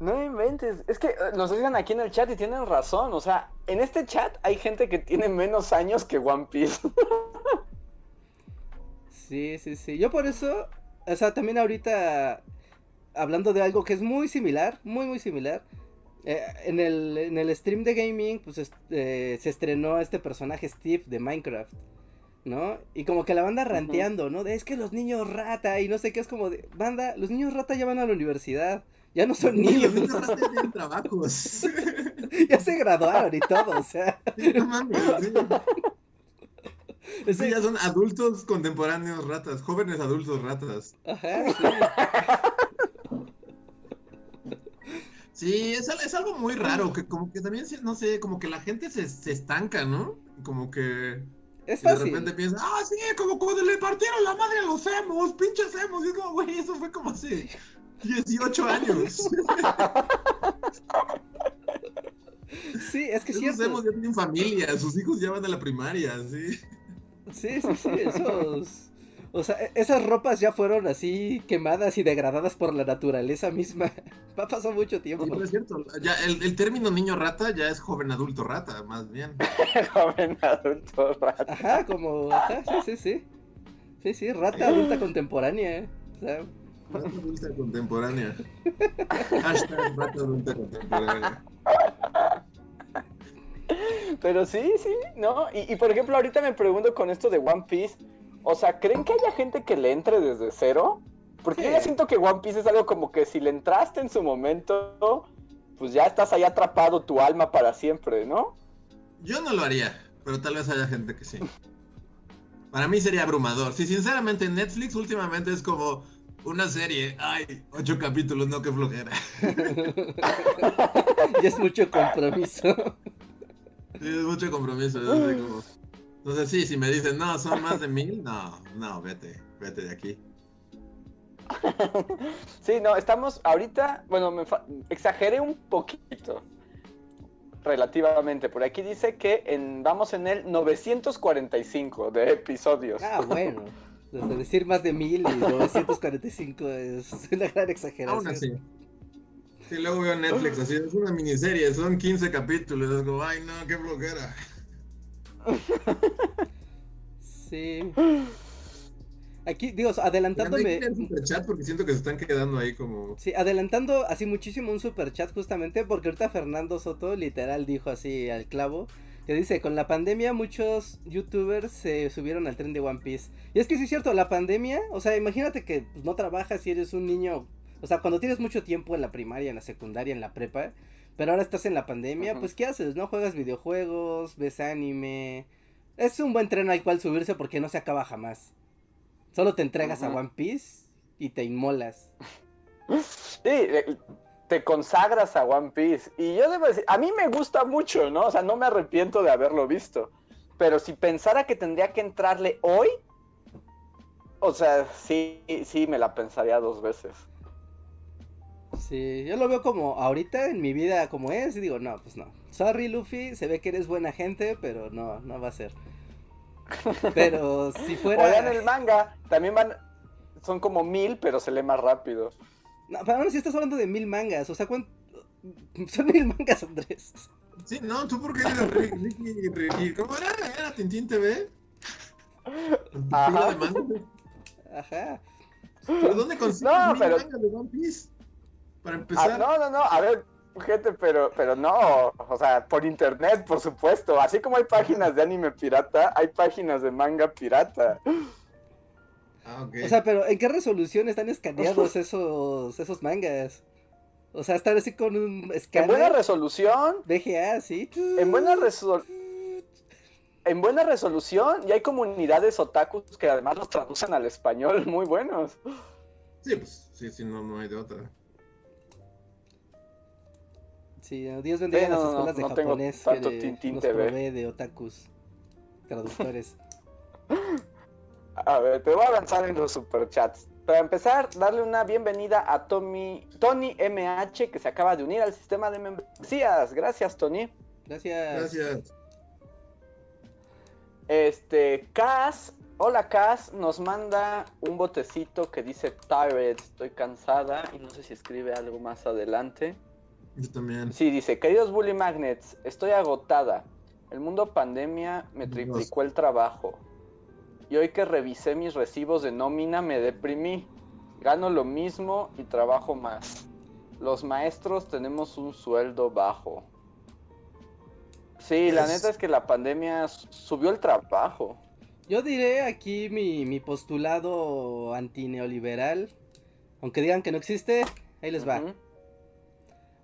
No inventes. Es que eh, nos digan aquí en el chat y tienen razón. O sea, en este chat hay gente que tiene menos años que One Piece. sí, sí, sí. Yo por eso, o sea, también ahorita hablando de algo que es muy similar, muy, muy similar. Eh, en, el, en el stream de gaming, pues eh, se estrenó este personaje Steve de Minecraft, ¿no? Y como que la banda ranteando, ¿no? De es que los niños rata y no sé qué, es como de, banda, los niños rata ya van a la universidad, ya no son niños. Tienen trabajos. ya se graduaron y todo, o sea. No mames, ya son adultos contemporáneos ratas, jóvenes adultos ratas. Ajá, sí. Sí, es, es, algo muy raro, que como que también, no sé, como que la gente se, se estanca, ¿no? Como que... Es fácil. de repente piensa, ah, sí, como cuando le partieron la madre a los emos, pinches emos. Y es como, güey, eso fue como hace 18 años. sí, es que Esos cierto. ya tienen familia, sus hijos ya van a la primaria, sí. Sí, sí, sí, esos... O sea, e-, esas ropas ya fueron así quemadas y degradadas por la naturaleza misma. Ha pasado mucho tiempo. es cierto. Ya, el, término niño rata ya es joven adulto rata, más bien. joven adulto rata. Ajá, como. Ajá, sí, sí, sí. Sí, sí, rata adulta contemporánea. ¿eh? O sea... Rata adulta contemporánea. Hashtag rata adulta contemporánea. Pero sí, sí, ¿no? Y, y por ejemplo, ahorita me pregunto con esto de One Piece o sea, ¿creen que haya gente que le entre desde cero? Porque yo ya siento que One Piece es algo como que si le entraste en su momento, pues ya estás ahí atrapado tu alma para siempre, ¿no? Yo no lo haría, pero tal vez haya gente que sí. Para mí sería abrumador. Si sinceramente Netflix últimamente es como una serie, ay, ocho capítulos, no, qué flojera. y es mucho compromiso. Sí, es mucho compromiso. Es como... Entonces sí, si me dicen, no, son más de mil, no, no, vete, vete de aquí. sí, no, estamos ahorita, bueno, me exageré un poquito, relativamente. Por aquí dice que en, vamos en el 945 de episodios. Ah, bueno. Desde decir más de mil y 945 es una gran exageración. Aún así. Sí, luego veo Netflix así, es una miniserie, son 15 capítulos, es como, ay no, qué bloquera. sí. Aquí, digo, adelantándome. chat porque siento que se están quedando ahí como. Sí, adelantando así muchísimo un super chat justamente porque ahorita Fernando Soto literal dijo así al clavo. Que dice, con la pandemia muchos youtubers se subieron al tren de One Piece. Y es que sí es cierto, la pandemia, o sea, imagínate que pues, no trabajas y eres un niño, o sea, cuando tienes mucho tiempo en la primaria, en la secundaria, en la prepa, pero ahora estás en la pandemia, pues ¿qué haces? ¿No? Juegas videojuegos, ves anime. Es un buen tren al cual subirse porque no se acaba jamás. Solo te entregas a One Piece y te inmolas. Sí, te consagras a One Piece. Y yo debo decir, a mí me gusta mucho, ¿no? O sea, no me arrepiento de haberlo visto. Pero si pensara que tendría que entrarle hoy, o sea, sí, sí me la pensaría dos veces. Sí, yo lo veo como ahorita en mi vida como es y digo, no, pues no. Sorry Luffy, se ve que eres buena gente, pero no, no va a ser. Pero si fuera... O en el manga, también van, son como mil, pero se lee más rápido. No, pero ahora si estás hablando de mil mangas, o sea, ¿cuánto... Son mil mangas, Andrés. Sí, no, tú porque eres Ricky, Ricky, ¿cómo era? ¿Era Tintín TV? Ajá. Ajá. ¿Pero dónde consigues no, mil pero... mangas de One Piece? Para empezar. Ah, no, no, no, a ver, gente, pero, pero no, o sea, por internet, por supuesto. Así como hay páginas de anime pirata, hay páginas de manga pirata. Ah, O sea, pero ¿en qué resolución están escaneados esos, esos mangas? O sea, están así con un escáner. En buena resolución. VGA, sí. En buena resolución. En buena resolución y hay comunidades otakus que además los traducen al español muy buenos. Sí, pues sí, sí, no, no hay de otra. Sí, Dios bendiga las escuelas de japonés tanto que nos provee de otakus, traductores. a ver, te voy a avanzar en los superchats. Para empezar, darle una bienvenida a Tommy, Tony MH, que se acaba de unir al sistema de membresías. Gracias, Tony. Gracias. Gracias. Este, Cas, hola Cas, nos manda un botecito que dice Tired, estoy cansada y no sé si escribe algo más adelante. Yo también. Sí, dice, queridos Bully Magnets, estoy agotada. El mundo pandemia me triplicó el trabajo. Y hoy que revisé mis recibos de nómina me deprimí. Gano lo mismo y trabajo más. Los maestros tenemos un sueldo bajo. Sí, la neta es que la pandemia subió el trabajo. Yo diré aquí mi, mi postulado antineoliberal. Aunque digan que no existe, ahí les va.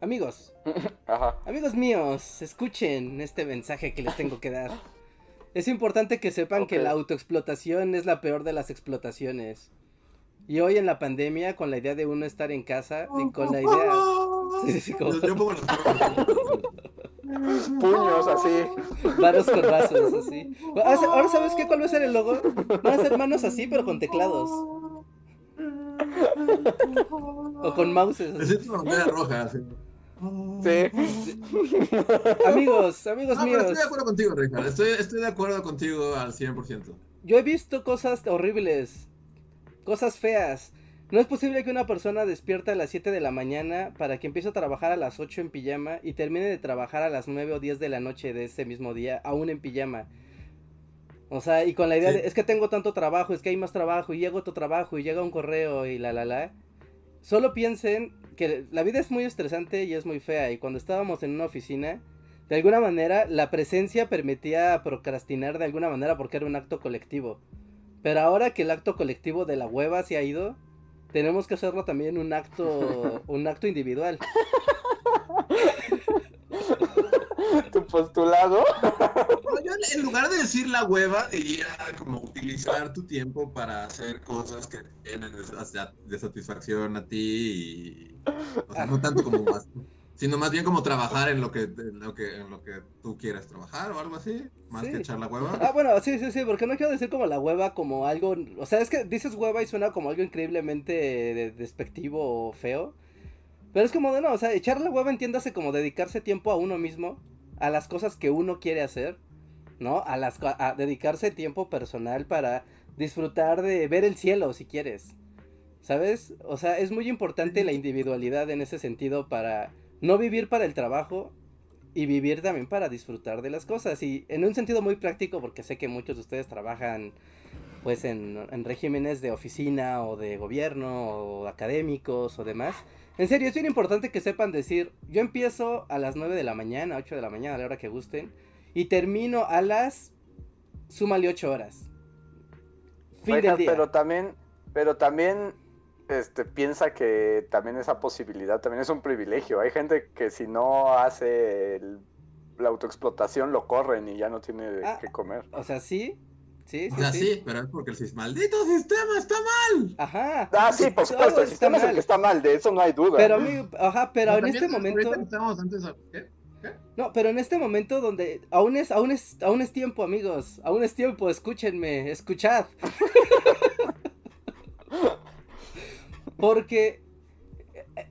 Amigos, amigos míos, escuchen este mensaje que les tengo que dar. Es importante que sepan que la autoexplotación es la peor de las explotaciones. Y hoy en la pandemia, con la idea de uno estar en casa, y con la idea... Sí, sí, como... Puños así. Manos con brazos, así. Ahora, ¿sabes qué? ¿Cuál va a ser el logo? Van a ser manos así, pero con teclados. o con mouses. Es una roja, así. Sí. amigos, amigos míos. estoy de acuerdo contigo, Richard. Estoy, estoy de acuerdo contigo al 100%. yo he visto cosas horribles, cosas feas. No es posible que una persona despierta a las 7 de la mañana para que empiece a trabajar a las 8 en pijama y termine de trabajar a las 9 o 10 de la noche de ese mismo día, aún en pijama. O sea, y con la idea de, es que tengo tanto trabajo, es que hay más trabajo, y llega otro trabajo, y llega un correo, y la la la. Solo piensen que la vida es muy estresante y es muy fea, y cuando estábamos en una oficina, de alguna manera, la presencia permitía procrastinar de alguna manera porque era un acto colectivo. Pero ahora que el acto colectivo de la hueva se ha ido, tenemos que hacerlo también un acto, un acto individual. tu postulado. yo en lugar de decir la hueva, diría como utilizar tu tiempo para hacer cosas que tienen de satisfacción a ti y, o sea, no tanto como más, sino más bien como trabajar en lo que, en lo que, en lo que tú quieras trabajar o algo así, más que echar la hueva. Ah, bueno, sí, sí, sí, porque no quiero decir como la hueva como algo, o sea, es que dices hueva y suena como algo increíblemente despectivo o feo. Pero es como de no, o sea, echar la hueva entiéndase como dedicarse tiempo a uno mismo, a las cosas que uno quiere hacer, ¿no? A las a dedicarse tiempo personal para disfrutar de ver el cielo si quieres. ¿Sabes? O sea, es muy importante la individualidad en ese sentido para no vivir para el trabajo y vivir también para disfrutar de las cosas. Y en un sentido muy práctico, porque sé que muchos de ustedes trabajan pues en, regímenes de oficina o de gobierno o académicos o demás. En serio, es bien importante que sepan decir, yo empiezo a las 9 de la mañana, 8 de la mañana, a la hora que gusten, y termino a las, súmale 8 horas. Fin del día. Pero también, pero también este, piensa que también esa posibilidad también es un privilegio. Hay gente que si no hace la autoexplotación lo corren y ya no tiene ah, que comer. O sea, sí. Sí, sí, sí. pero es porque el maldito sistema está mal. Ajá. Ah, sí, por supuesto, el sistema es el que está mal, de eso no hay duda. Pero, ajá, pero en este momento. No, pero en este momento donde aún es, aún es, aún es tiempo, amigos. Aún es tiempo, escúchenme, escuchad. Porque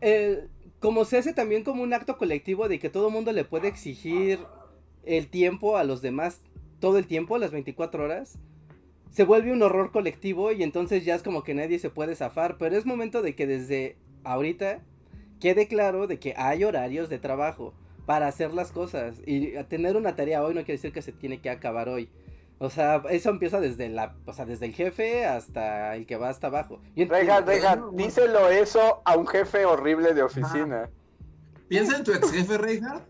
eh, como se hace también como un acto colectivo de que todo el mundo le puede exigir el tiempo a los demás todo el tiempo, las 24 horas, se vuelve un horror colectivo y entonces ya es como que nadie se puede zafar, pero es momento de que desde ahorita quede claro de que hay horarios de trabajo para hacer las cosas y tener una tarea hoy no quiere decir que se tiene que acabar hoy. O sea, eso empieza desde la, o sea, desde el jefe hasta el que va hasta abajo. Deja, deja, díselo eso a un jefe horrible de oficina. Piensa en tu ex jefe, Reinhardt.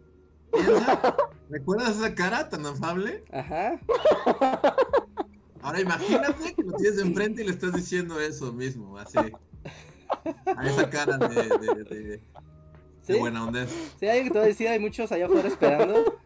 Piensa, ¿recuerdas esa cara tan afable? Ajá. Ahora imagínate que lo tienes enfrente y le estás diciendo eso mismo, así. A esa cara de, de, de, ¿Sí? buena onda. Sí, hay que te decir, hay muchos allá afuera esperando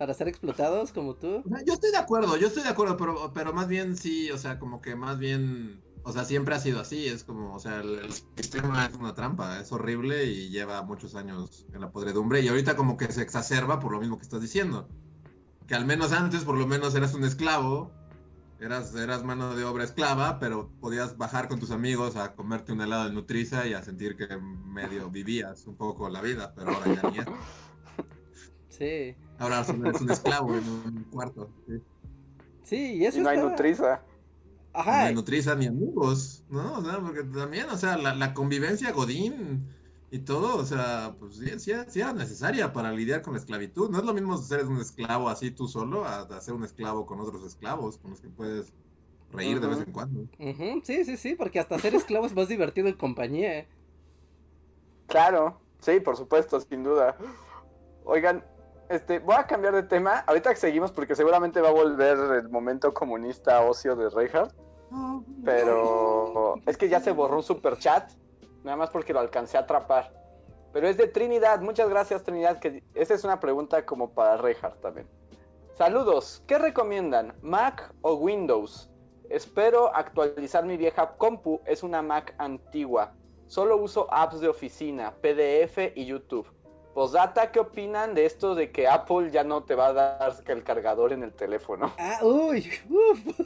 para ser explotados como tú. Yo estoy de acuerdo, yo estoy de acuerdo, pero, pero más bien sí, o sea, como que más bien, o sea, siempre ha sido así, es como, o sea, el, sistema es una trampa, es horrible y lleva muchos años en la podredumbre y ahorita como que se exacerba por lo mismo que estás diciendo. Que al menos antes, por lo menos eras un esclavo, eras, eras mano de obra esclava, pero podías bajar con tus amigos a comerte un helado de Nutriza y a sentir que medio vivías un poco la vida, pero ahora ya ni es. Sí. Ahora eres un esclavo en un cuarto. Sí, y eso no hay nutriza. Ajá. No hay nutriza ni amigos, ¿no? O sea, porque también, o sea, la, convivencia Godín y todo, o sea, pues sí, sí, sí, era necesaria para lidiar con la esclavitud. No es lo mismo ser un esclavo así tú solo a, ser un esclavo con otros esclavos con los que puedes reír de vez en cuando. Sí, sí, sí, porque hasta ser esclavo es más divertido en compañía. Claro, sí, por supuesto, sin duda. Oigan, este, voy a cambiar de tema. Ahorita seguimos porque seguramente va a volver el momento comunista ocio de Reinhardt. Pero es que ya se borró un super chat. Nada más porque lo alcancé a atrapar. Pero es de Trinidad. Muchas gracias, Trinidad. Que esa es una pregunta como para Reinhardt también. Saludos. ¿Qué recomiendan? ¿Mac o Windows? Espero actualizar mi vieja compu. Es una Mac antigua. Solo uso apps de oficina, PDF y YouTube. Posdata, ¿qué opinan de esto de que Apple ya no te va a dar el cargador en el teléfono? Ah, uy, uff,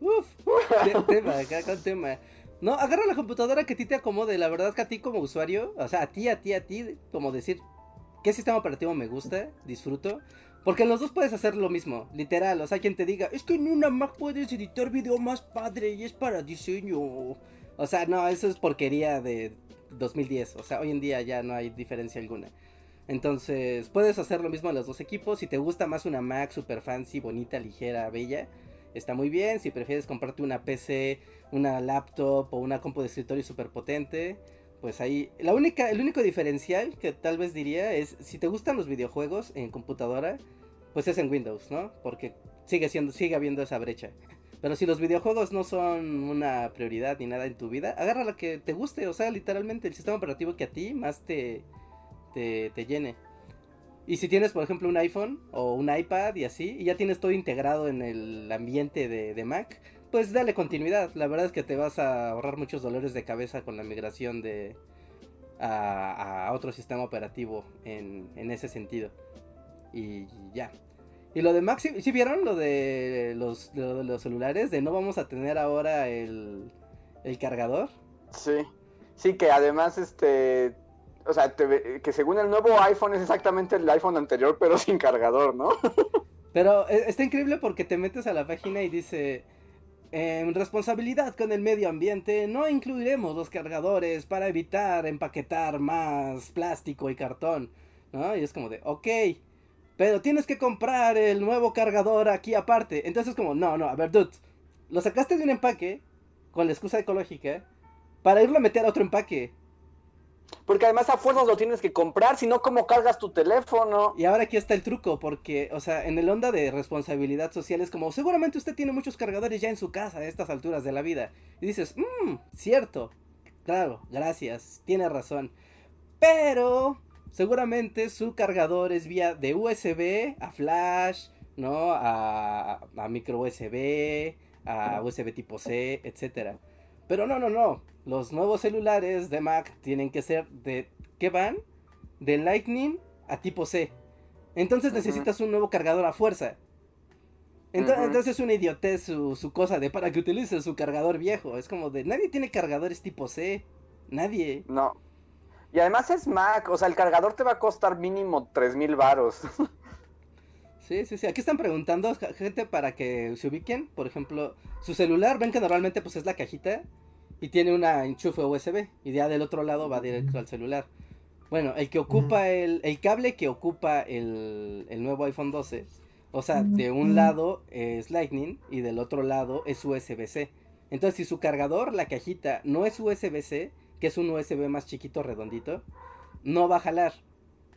uff, tema, acá con tema. No, agarra la computadora que a ti te acomode, la verdad que a ti como usuario, o sea, a ti, a ti, a ti, como decir, ¿qué sistema operativo me gusta? Disfruto. Porque en los dos puedes hacer lo mismo, literal. O sea, quien te diga, es que en una Mac puedes editar video más padre y es para diseño. O sea, no, eso es porquería de 2010. O sea, hoy en día ya no hay diferencia alguna. Entonces, puedes hacer lo mismo en los dos equipos. Si te gusta más una Mac super fancy, bonita, ligera, bella, está muy bien. Si prefieres comprarte una PC, una laptop o una compu de escritorio super potente, pues ahí. La única, el único diferencial que tal vez diría es: si te gustan los videojuegos en computadora, pues es en Windows, ¿no? Porque sigue siendo, sigue habiendo esa brecha. Pero si los videojuegos no son una prioridad ni nada en tu vida, agarra la que te guste, o sea, literalmente el sistema operativo que a ti más te, te, llene. Y si tienes, por ejemplo, un iPhone o un iPad y así, y ya tienes todo integrado en el ambiente de, Mac, pues dale continuidad. La verdad es que te vas a ahorrar muchos dolores de cabeza con la migración de a, otro sistema operativo en, ese sentido. Y ya. Y lo de Mac, ¿sí, vieron lo de, los, de los celulares? De no vamos a tener ahora el, el cargador. Sí. Sí, que además este o sea, que según el nuevo iPhone es exactamente el iPhone anterior, pero sin cargador, ¿no? pero e, está increíble porque te metes a la página y dice, en responsabilidad con el medio ambiente, no incluiremos los cargadores para evitar empaquetar más plástico y cartón, ¿no? Y es como de, ok, pero tienes que comprar el nuevo cargador aquí aparte. Entonces es como, no, no, a ver, dude, lo sacaste de un empaque con la excusa ecológica para irlo a meter a otro empaque. Porque además a fuerzas lo tienes que comprar, si no, ¿cómo cargas tu teléfono? Y ahora aquí está el truco, porque, o sea, en el onda de responsabilidad social es como, seguramente usted tiene muchos cargadores ya en su casa a estas alturas de la vida. Y dices, mmm, cierto, claro, gracias, tiene razón. Pero, seguramente su cargador es vía de USB a flash, ¿no? A, a micro USB, a USB tipo C, etcétera. Pero no, no, no. Los nuevos celulares de Mac tienen que ser de... ¿Qué van? De Lightning a tipo C. Entonces necesitas un nuevo cargador a fuerza. Entonces, es una idiotez su, su, cosa de para que utilices su cargador viejo. Es como de nadie tiene cargadores tipo C. Nadie. No. Y además es Mac, o sea, el cargador te va a costar mínimo 3000 varos. Sí, sí, sí. Aquí están preguntando gente para que se ubiquen. Por ejemplo, su celular, ven que normalmente pues es la cajita y tiene una enchufe USB y ya del otro lado va directo al celular. Bueno, el que ocupa el, el cable que ocupa el, el nuevo iPhone 12, o sea, de un lado es Lightning y del otro lado es USB-C. Entonces, si su cargador, la cajita, no es USB-C, que es un USB más chiquito, redondito, no va a jalar.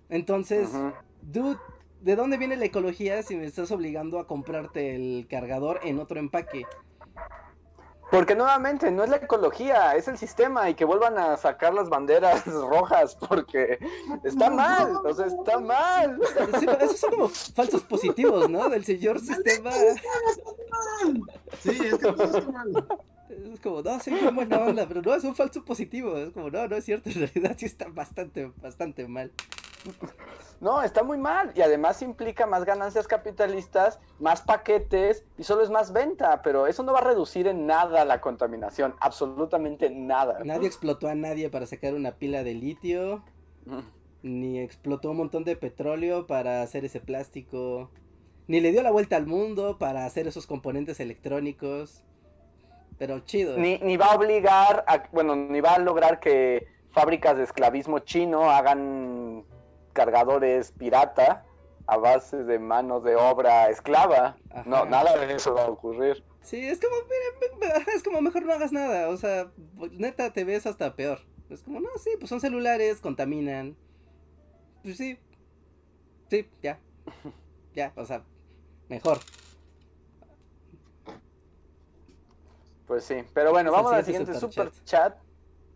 Entonces, dude, ¿de dónde viene la ecología si me estás obligando a comprarte el cargador en otro empaque? Porque nuevamente no es la ecología, es el sistema y que vuelvan a sacar las banderas rojas porque está mal, o sea, está mal. esos son como falsos positivos, ¿no? Del señor sistema. Sí, es que está mal. Es como, no, sí, fue buena onda, pero no, es un falso positivo. Es como, no, no es cierto, en realidad sí está bastante, bastante mal. No, está muy mal y además implica más ganancias capitalistas, más paquetes y solo es más venta, pero eso no va a reducir en nada la contaminación, absolutamente nada. Nadie explotó a nadie para sacar una pila de litio, ni explotó un montón de petróleo para hacer ese plástico, ni le dio la vuelta al mundo para hacer esos componentes electrónicos. Pero chido. Ni, ni va a obligar, a, bueno, ni va a lograr que fábricas de esclavismo chino hagan cargadores pirata a base de manos de obra esclava. No, nada de eso va a ocurrir. Sí, es como, es como mejor no hagas nada, o sea, neta te ves hasta peor. Es como, no, sí, pues son celulares, contaminan. Pues sí, sí, ya, ya, o sea, mejor. Pues sí, pero bueno, vamos al siguiente super chat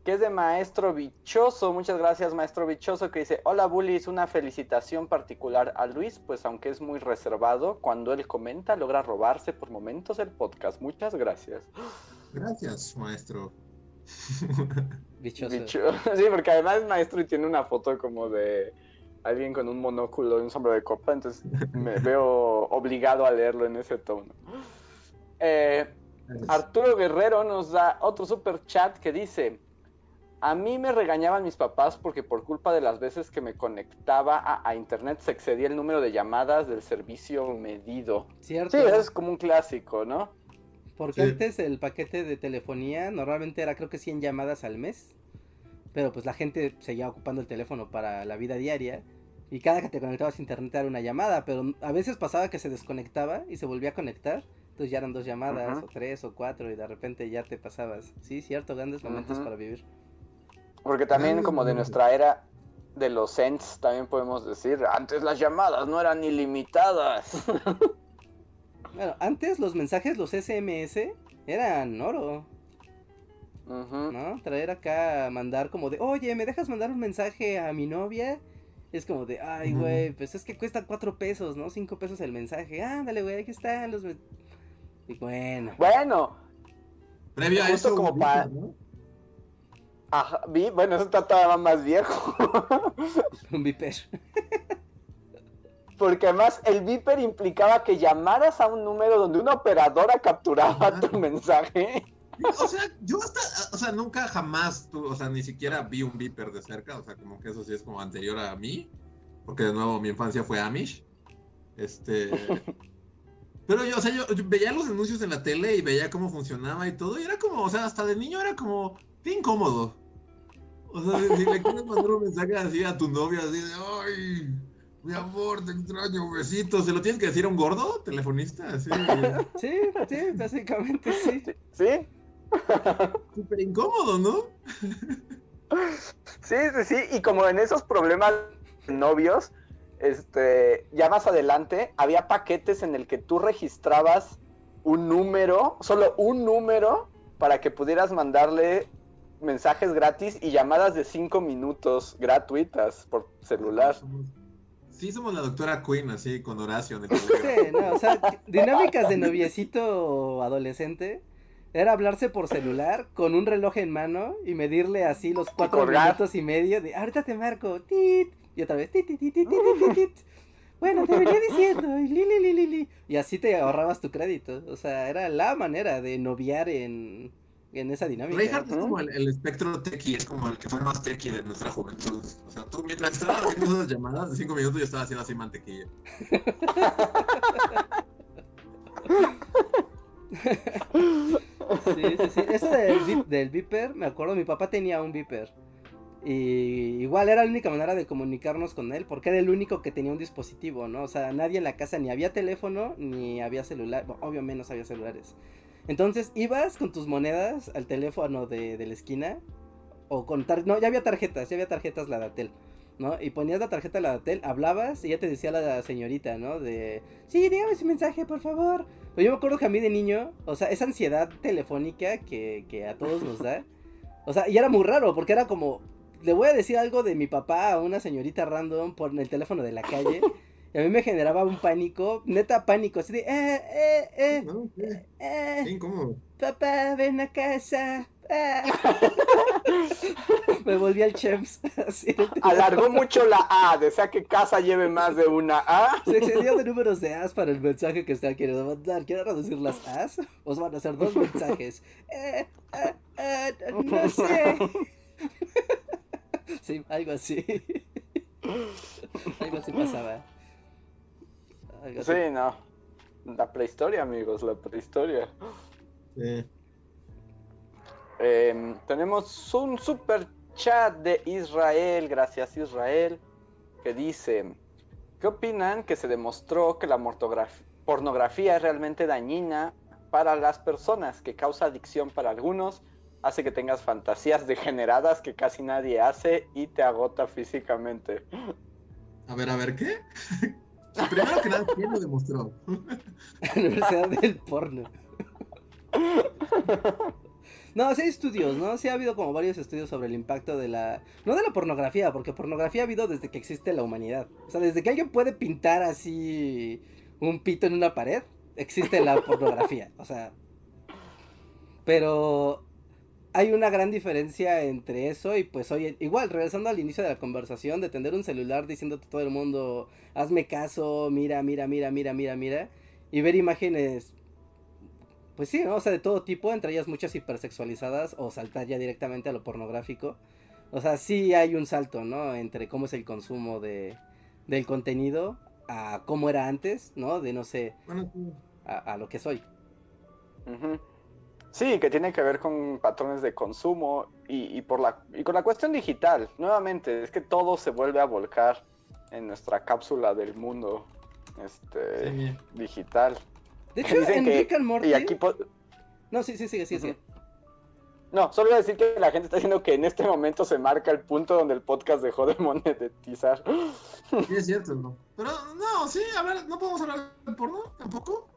que es de Maestro Bichoso. Muchas gracias, Maestro Bichoso, que dice, hola Bullies, una felicitación particular a Luis, pues aunque es muy reservado, cuando él comenta logra robarse por momentos el podcast. Muchas gracias. Gracias, Maestro. Bichoso. Sí, porque además es maestro y tiene una foto como de alguien con un monóculo y un sombrero de copa, entonces me veo obligado a leerlo en ese tono. Eh, Arturo Guerrero nos da otro super chat que dice, A mí me regañaban mis papás porque por culpa de las veces que me conectaba a, internet se excedía el número de llamadas del servicio medido. Cierto. Sí, es como un clásico, ¿no? Porque antes el paquete de telefonía normalmente era creo que 100 llamadas al mes. Pero pues la gente seguía ocupando el teléfono para la vida diaria. Y cada que te conectabas a internet era una llamada. Pero a veces pasaba que se desconectaba y se volvía a conectar. Entonces ya eran dos llamadas, o tres, o cuatro, y de repente ya te pasabas. Sí, cierto, grandes momentos para vivir. Porque también como de nuestra era de los cents, también podemos decir, antes las llamadas no eran ilimitadas. bueno, antes los mensajes, los SMS, eran oro. ¿No? Traer acá, mandar como de, oye, ¿me dejas mandar un mensaje a mi novia? Es como de, ay, güey, pues es que cuesta cuatro pesos, ¿no? Cinco pesos el mensaje. Ándale, güey, aquí están los... Y bueno. Bueno. Previo a eso, como para... Ajá, vi, bueno, eso está todavía más viejo. Un viper. Porque además el viper implicaba que llamaras a un número donde una operadora capturaba tu mensaje. O sea, yo hasta, o sea, nunca jamás, tú, o sea, ni siquiera vi un viper de cerca, o sea, como que eso sí es como anterior a mí, porque de nuevo mi infancia fue Amish. Este. Pero yo, o sea, yo, veía los anuncios en la tele y veía cómo funcionaba y todo, y era como, o sea, hasta de niño era como, qué incómodo. O sea, si, le quieres mandar un mensaje así a tu novia, así de, ay, mi amor, te extraño, besito, ¿se lo tienes que decir a un gordo telefonista? Así, sí, sí, básicamente sí. ¿Sí? Súper incómodo, ¿no? Sí, sí, sí, y como en esos problemas novios, este, ya más adelante, había paquetes en el que tú registrabas un número, solo un número, para que pudieras mandarle mensajes gratis y llamadas de 5 minutos gratuitas por celular. Sí, somos la doctora Queen, así, con Horacio. En el sí, no, o sea, dinámicas de noviecito adolescente era hablarse por celular con un reloj en mano y medirle así los cuatro minutos y medio de ahorita te marco, tit, y otra vez, tit, tit, tit, tit, tit, Bueno, te venía diciendo, y, li, li, li, li, y así te ahorrabas tu crédito. O sea, era la manera de noviar en, en esa dinámica. Reinhardt es como el, espectro techie, es como el que fue más techie de nuestra juventud. O sea, tú mientras estabas haciendo esas llamadas de cinco minutos yo estaba haciendo así mantequilla. sí, sí, sí. Eso del, del Viper, me acuerdo, mi papá tenía un Viper. Y igual era la única manera de comunicarnos con él, porque era el único que tenía un dispositivo, ¿no? O sea, nadie en la casa ni había teléfono, ni había celular, bueno, obvio menos había celulares. Entonces ibas con tus monedas al teléfono de, de la esquina. O con no, ya había tarjetas, ya había tarjetas la Datel. ¿no? Y ponías la tarjeta la Datel, hablabas y ya te decía la señorita, ¿no? De, sí, dígame su mensaje, por favor. Pero yo me acuerdo que a mí de niño, o sea, esa ansiedad telefónica que, que a todos nos da. O sea, y era muy raro, porque era como, le voy a decir algo de mi papá a una señorita random por el teléfono de la calle. Y a mí me generaba un pánico, neta pánico, así de, eh, eh, eh, no, eh, eh, incómodo. Papá, ven a casa. Ah. me volví al Chems. Alargó mucho la A, desea que casa lleve más de una A. Se excedió de números de A's para el mensaje que está queriendo mandar. ¿Quiere reducir las A's? Os van a hacer dos mensajes. Eh, eh, eh, no sé. sí, algo así. algo así pasaba. Sí, no. La prehistoria, amigos, la prehistoria. Em, tenemos un super chat de Israel, gracias Israel, que dice, ¿qué opinan que se demostró que la pornografía es realmente dañina para las personas, que causa adicción para algunos, hace que tengas fantasías degeneradas que casi nadie hace y te agota físicamente? A ver, a ver, ¿qué? Primero que nada, ¿quién lo demostró? La Universidad del Porno. No, sí hay estudios, ¿no? Sí ha habido como varios estudios sobre el impacto de la... No de la pornografía, porque pornografía ha habido desde que existe la humanidad. O sea, desde que alguien puede pintar así un pito en una pared, existe la pornografía. O sea... Pero hay una gran diferencia entre eso y pues oye, igual, regresando al inicio de la conversación, de tener un celular diciéndote a todo el mundo, hazme caso, mira, mira, mira, mira, mira, mira, y ver imágenes pues sí, ¿no? O sea, de todo tipo, entre ellas muchas hipersexualizadas o saltar ya directamente a lo pornográfico. O sea, sí hay un salto, ¿no? Entre cómo es el consumo de, del contenido a cómo era antes, ¿no? De no sé, a, lo que soy. Sí, que tiene que ver con patrones de consumo y, por la, y con la cuestión digital. Nuevamente, es que todo se vuelve a volcar en nuestra cápsula del mundo este, digital. De hecho, en Rick and Morty... Y aquí no, sí, sí, sigue, sigue, sigue. No, solo voy a decir que la gente está diciendo que en este momento se marca el punto donde el podcast dejó de monetizar. Sí, es cierto, ¿no? Pero no, sí, a ver, ¿no podemos hablar de porno tampoco?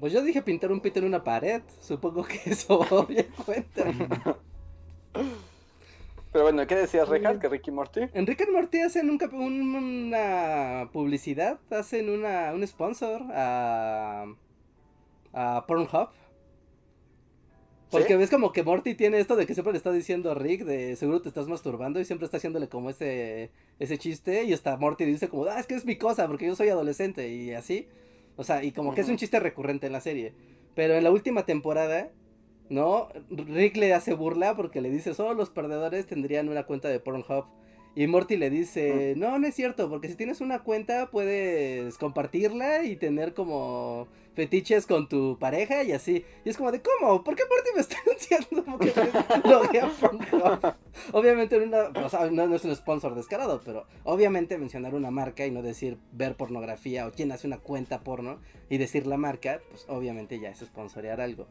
Pues yo dije pintar un pito en una pared. Supongo que eso bien cuenta. Pero bueno, ¿qué decías, Rejas? ¿Que Ricky Morty? En Rick and Morty hacen un, una publicidad, hacen una, un sponsor a, a Pornhub. Porque ves como que Morty tiene esto de que siempre le está diciendo a Rick de seguro te estás masturbando y siempre está haciéndole como ese, ese chiste y hasta Morty dice como, ah, es que es mi cosa porque yo soy adolescente y así. O sea, y como que es un chiste recurrente en la serie. Pero en la última temporada ¿no? Rick le hace burla porque le dice, solo los perdedores tendrían una cuenta de Pornhub. Y Morty le dice, no, no es cierto, porque si tienes una cuenta puedes compartirla y tener como fetiches con tu pareja y así. Y es como de, ¿cómo? ¿Por qué Morty me está anunciando Pornhub? obviamente una, no, no, es un sponsor descarado, pero obviamente mencionar una marca y no decir ver pornografía o quién hace una cuenta porno y decir la marca, pues obviamente ya es sponsorear algo.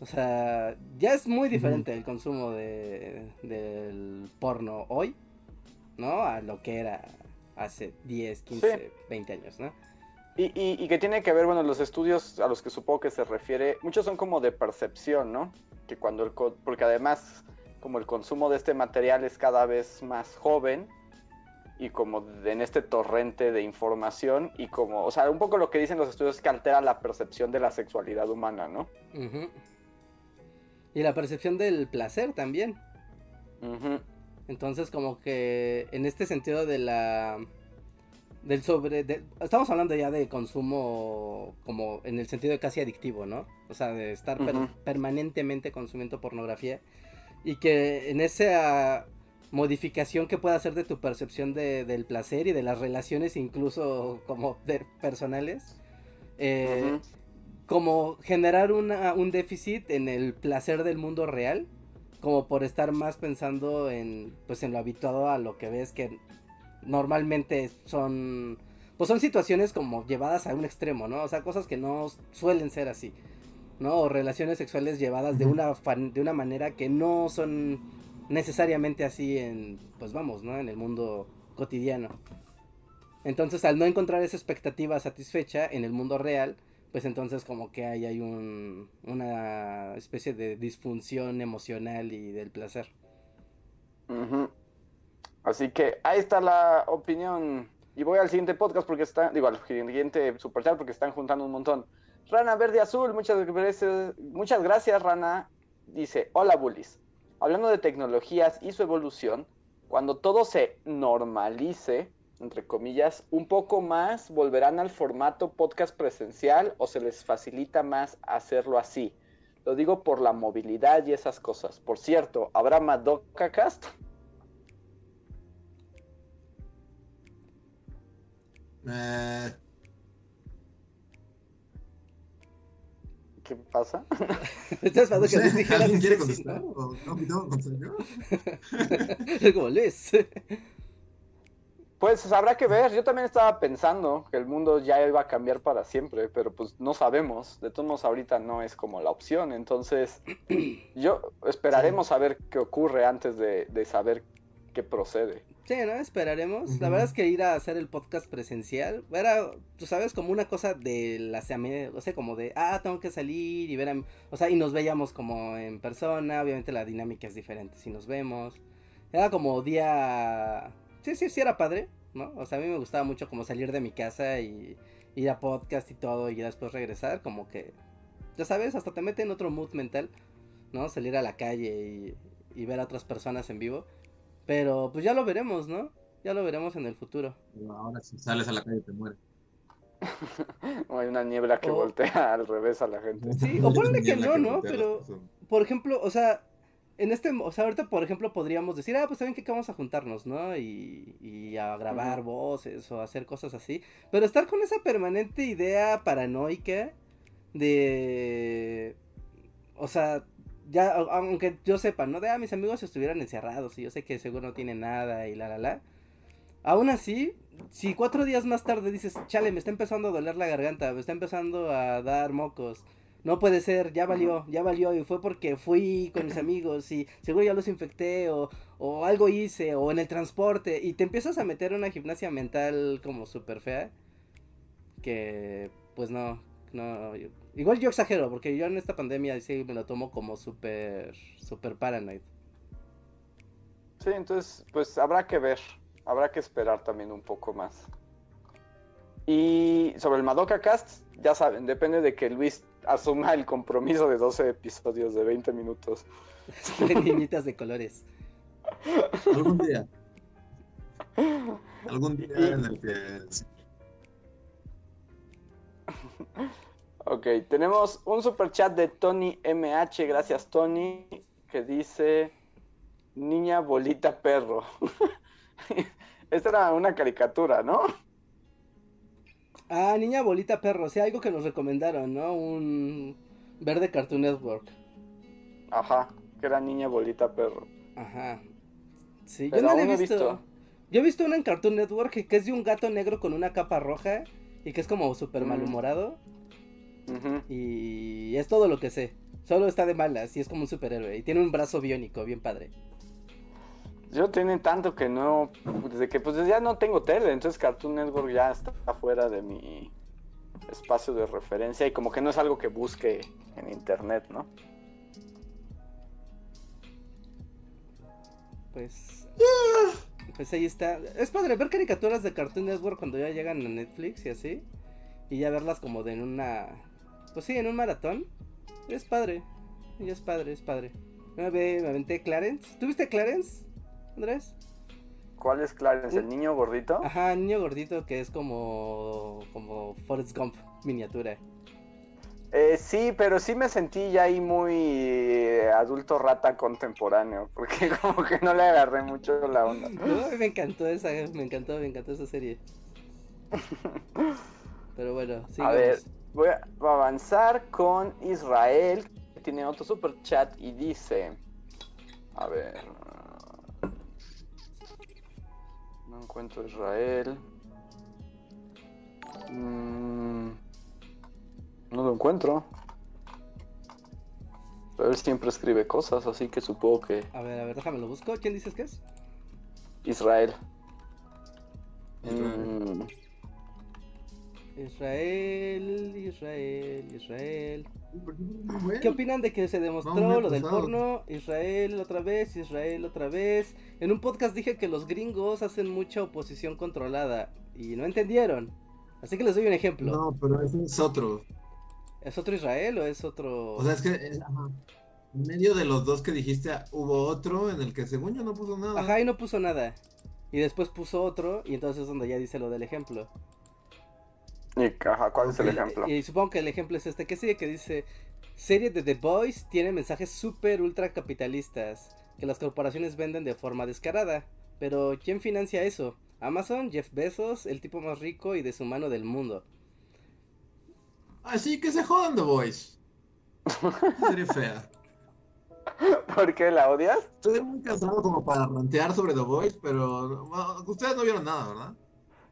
O sea, ya es muy diferente el consumo de, del porno hoy, ¿no? A lo que era hace 10, 15, 20 años, ¿no? Y, y, que tiene que ver, bueno, los estudios a los que supongo que se refiere, muchos son como de percepción, ¿no? Que cuando el, porque además, como el consumo de este material es cada vez más joven, y como en este torrente de información y como, o sea, un poco lo que dicen los estudios es que altera la percepción de la sexualidad humana, ¿no? Y la percepción del placer también. Entonces como que en este sentido de la... Del sobre... estamos hablando ya de consumo como en el sentido de casi adictivo, ¿no? O sea, de estar permanentemente consumiendo pornografía. Y que en esa modificación que pueda hacer de tu percepción del placer y de las relaciones incluso como personales. Eh, como generar un déficit en el placer del mundo real, como por estar más pensando en, pues en lo habituado a lo que ves que normalmente son, pues son situaciones como llevadas a un extremo, ¿no? O sea, cosas que no suelen ser así, ¿no? O relaciones sexuales llevadas de una, de una manera que no son necesariamente así en, pues vamos, ¿no? En el mundo cotidiano. Entonces, al no encontrar esa expectativa satisfecha en el mundo real, pues entonces como que hay, hay un, una especie de disfunción emocional y del placer. Así que ahí está la opinión. Y voy al siguiente podcast porque está, digo, al siguiente superchat porque están juntando un montón. Rana Verde Azul, muchas gracias, muchas gracias Rana. Dice, hola Bullies. Hablando de tecnologías y su evolución, cuando todo se normalice, entre comillas, un poco más, volverán al formato podcast presencial o se les facilita más hacerlo así. Lo digo por la movilidad y esas cosas. Por cierto, ¿habrá Madoka Cast? Eh. ¿Qué pasa? ¿Estás esperando que les dijeras ¿Alguien quiere contestar? ¿O no, no. Pues habrá que ver, yo también estaba pensando que el mundo ya iba a cambiar para siempre, pero pues no sabemos, de todos modos ahorita no es como la opción, entonces yo esperaremos a ver qué ocurre antes de, saber qué procede. Sí, ¿no? Esperaremos. La verdad es que ir a hacer el podcast presencial era, tú sabes, como una cosa de la o sea, como de, ah, tengo que salir y ver, a... o sea, y nos veíamos como en persona, obviamente la dinámica es diferente si nos vemos. Era como día sí, sí, sí era padre, ¿no? O sea, a mí me gustaba mucho como salir de mi casa y ir a podcast y todo y después regresar, como que, ya sabes, hasta te mete en otro mood mental, ¿no? Salir a la calle y, ver a otras personas en vivo. Pero pues ya lo veremos, ¿no? Ya lo veremos en el futuro. ahora si sales a la calle te mueres. o hay una niebla que voltea al revés a la gente. Sí, o ponle que no, ¿no? Pero, por ejemplo, o sea, en este, o sea, ahorita, por ejemplo, podríamos decir, ah, pues saben que vamos a juntarnos, ¿no? Y, y a grabar voces o hacer cosas así. Pero estar con esa permanente idea paranoica de, o sea, ya, aunque yo sepa, ¿no? De, ah, mis amigos estuvieran encerrados y yo sé que seguro no tienen nada y la, la, la. Aún así, si cuatro días más tarde dices, chale, me está empezando a doler la garganta, me está empezando a dar mocos, no puede ser, ya valió, ya valió, y fue porque fui con mis amigos y seguro ya los infecté o, o algo hice, o en el transporte, y te empiezas a meter en una gimnasia mental como súper fea, que pues no, no, igual yo exagero, porque yo en esta pandemia sí me lo tomo como súper, súper paranoid. Sí, entonces, pues habrá que ver, habrá que esperar también un poco más. Y sobre el Madoka Cast, ya saben, depende de que Luis asuma el compromiso de 12 episodios de 20 minutos. de niñitas de colores. Algún día. Algún día en el que... Ok, tenemos un super chat de Tony MH, gracias Tony, que dice Niña bolita perro. Esta era una caricatura, ¿no? Ah, Niña Bolita Perro, sea, algo que nos recomendaron, ¿no? Un verde Cartoon Network. Ajá, que era Niña Bolita Perro. Ajá. Sí, yo no la he visto. Yo he visto una en Cartoon Network que es de un gato negro con una capa roja y que es como súper mm. malhumorado. Y es todo lo que sé. Solo está de malas y es como un superhéroe. Y tiene un brazo biónico, bien padre. Yo tiene tanto que no, desde que pues ya no tengo tele, entonces Cartoon Network ya está fuera de mi espacio de referencia y como que no es algo que busque en internet, ¿no? Pues, pues ahí está. Es padre ver caricaturas de Cartoon Network cuando ya llegan a Netflix y así. Y ya verlas como de en una, pues sí, en un maratón. Es padre. Y es padre, es padre. Me, me aventé Clarence. ¿Tuviste Clarence? Andrés? ¿Cuál es Clarence? ¿El niño gordito? Ajá, el niño gordito que es como. como Forrest Gump, miniatura. Eh, sí, pero sí me sentí ya ahí muy eh, adulto rata contemporáneo, porque como que no le agarré mucho la onda. No, me encantó esa, me encantó, me encantó esa serie. Pero bueno, sigamos. A ver, voy a avanzar con Israel, que tiene otro super chat y dice, a ver, encuentro Israel. Mm, no lo encuentro. Pero él siempre escribe cosas, así que supongo que. A ver, a ver, déjame lo busco. ¿Quién dices que es? Israel. Mm. Israel, Israel, Israel. ¿Qué opinan de que se demostró lo del porno? Israel otra vez, Israel otra vez. En un podcast dije que los gringos hacen mucha oposición controlada y no entendieron. Así que les doy un ejemplo. No, pero ese es otro. ¿Es otro Israel o es otro...? O sea, es que en medio de los dos que dijiste hubo otro en el que según yo no puso nada. Ajá, y no puso nada. Y después puso otro y entonces es donde ya dice lo del ejemplo. ¿Cuál es el ejemplo? Y, supongo que el ejemplo es este que sigue, que dice, serie de The Boys tiene mensajes súper ultra capitalistas que las corporaciones venden de forma descarada. Pero ¿quién financia eso? Amazon, Jeff Bezos, el tipo más rico y deshumano del mundo. Así que se jodan The Boys. Serie fea. ¿Por qué la odias? Estoy muy cansado como para rantear sobre The Boys, pero ustedes no vieron nada, ¿verdad?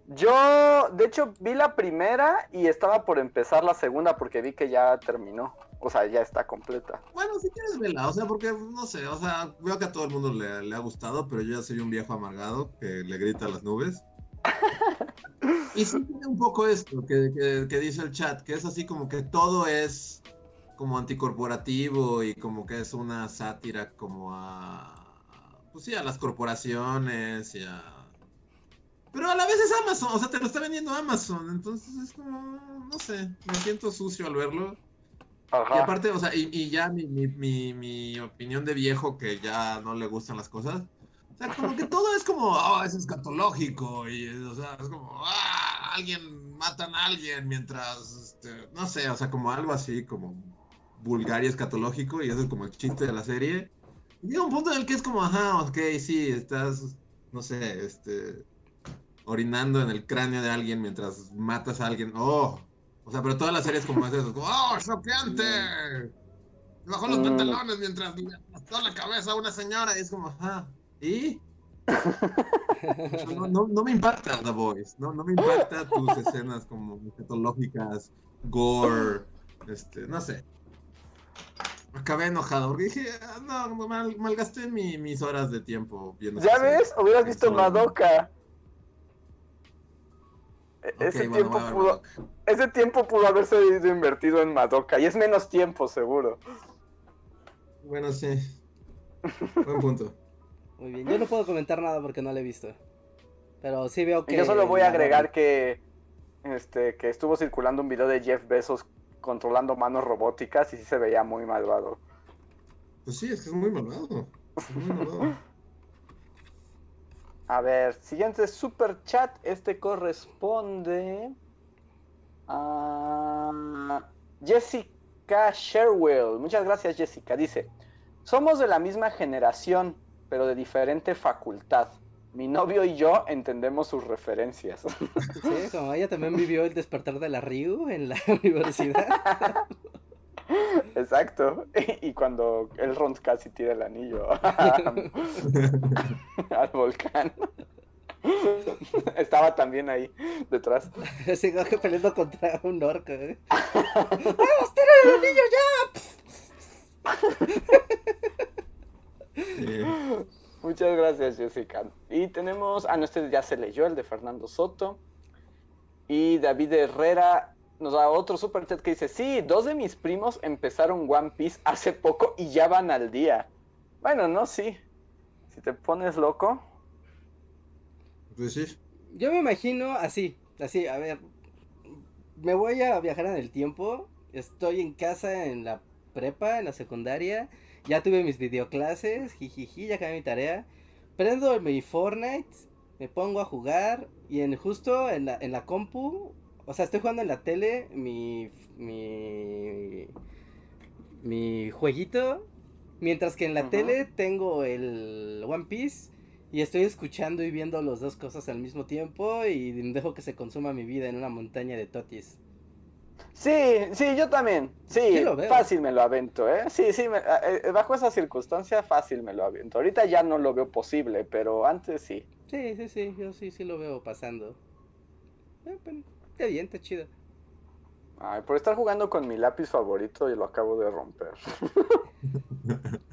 Yo, de hecho, vi la primera y estaba por empezar la segunda porque vi que ya terminó. O sea, ya está completa. Bueno, si quieres verla, o sea, porque no sé, o sea, veo que a todo el mundo le, ha gustado, pero yo ya soy un viejo amargado que le grita a las nubes. y sí tiene un poco esto que, que, dice el chat, que es así como que todo es como anticorporativo y como que es una sátira como a, pues sí, a las corporaciones y a pero a la vez es Amazon, o sea, te lo está vendiendo Amazon. Entonces es como, no sé, me siento sucio al verlo. Y aparte, o sea, y, ya mi, mi, mi, opinión de viejo que ya no le gustan las cosas. O sea, como que todo es como, oh, es escatológico. Y, o sea, es como, ah, alguien, matan a alguien mientras, este, no sé, o sea, como algo así, como vulgar y escatológico, y eso es como el chiste de la serie. Y llega un punto en el que es como, ajá, ok, sí, estás, no sé, este, orinando en el cráneo de alguien mientras matas a alguien. Oh, o sea, pero toda la serie es como eso, como, oh, choqueante. Bajó los mm. pantalones mientras le la cabeza a una señora y es como, ajá, ¿y? No, no, me impacta The Voice, no, no me impacta tus escenas como escatológicas, gore, este, no sé. Acabé enojado porque dije, ah, no, mal, malgasté mis horas de tiempo viendo. ¿Ya ves? Hubieras visto Madoka. E-, ese, tiempo pudo, ese tiempo pudo haberse invertido en Madoka y es menos tiempo, seguro. Bueno, sí. Buen punto. Muy bien, yo no puedo comentar nada porque no lo he visto. Pero sí veo que. yo solo voy a agregar que. Este, que estuvo circulando un video de Jeff Bezos controlando manos robóticas y sí se veía muy malvado. Pues sí, es que es muy malvado. muy malvado. A ver, siguiente super chat. Este corresponde a Jessica Sherwell. Muchas gracias, Jessica. Dice: Somos de la misma generación pero de diferente facultad. Mi novio y yo entendemos sus referencias. Sí, como ella también vivió el despertar de la Ryu en la universidad. Exacto. Y cuando el Ron casi tira el anillo al volcán. Estaba también ahí detrás. Sigo peleando contra un orco. ¿eh? ¡Vamos, tira el anillo ya! Muchas gracias, Jessica. Y tenemos, ah, no, este ya se leyó, el de Fernando Soto. Y David Herrera nos da otro super chat que dice, sí, dos de mis primos empezaron One Piece hace poco y ya van al día. Bueno, no, sí. Si te pones loco. Pues sí. Yo me imagino así, así, a ver. Me voy a viajar en el tiempo. Estoy en casa en la prepa, en la secundaria ya tuve mis videoclases, jijiji, ya acabé mi tarea. Prendo mi Fortnite, me pongo a jugar y en justo en la, en la compu, o sea, estoy jugando en la tele mi, mi, mi jueguito, mientras que en la tele tengo el One Piece y estoy escuchando y viendo las dos cosas al mismo tiempo y dejo que se consuma mi vida en una montaña de totis. Sí, sí, yo también. Sí, fácil me lo avento, ¿eh? Sí, sí, eh, eh, bajo esa circunstancia fácil me lo avento. Ahorita ya no lo veo posible, pero antes sí. Sí, sí, sí, yo sí, sí lo veo pasando. Eh, está bien, está chido. Ay, por estar jugando con mi lápiz favorito y lo acabo de romper.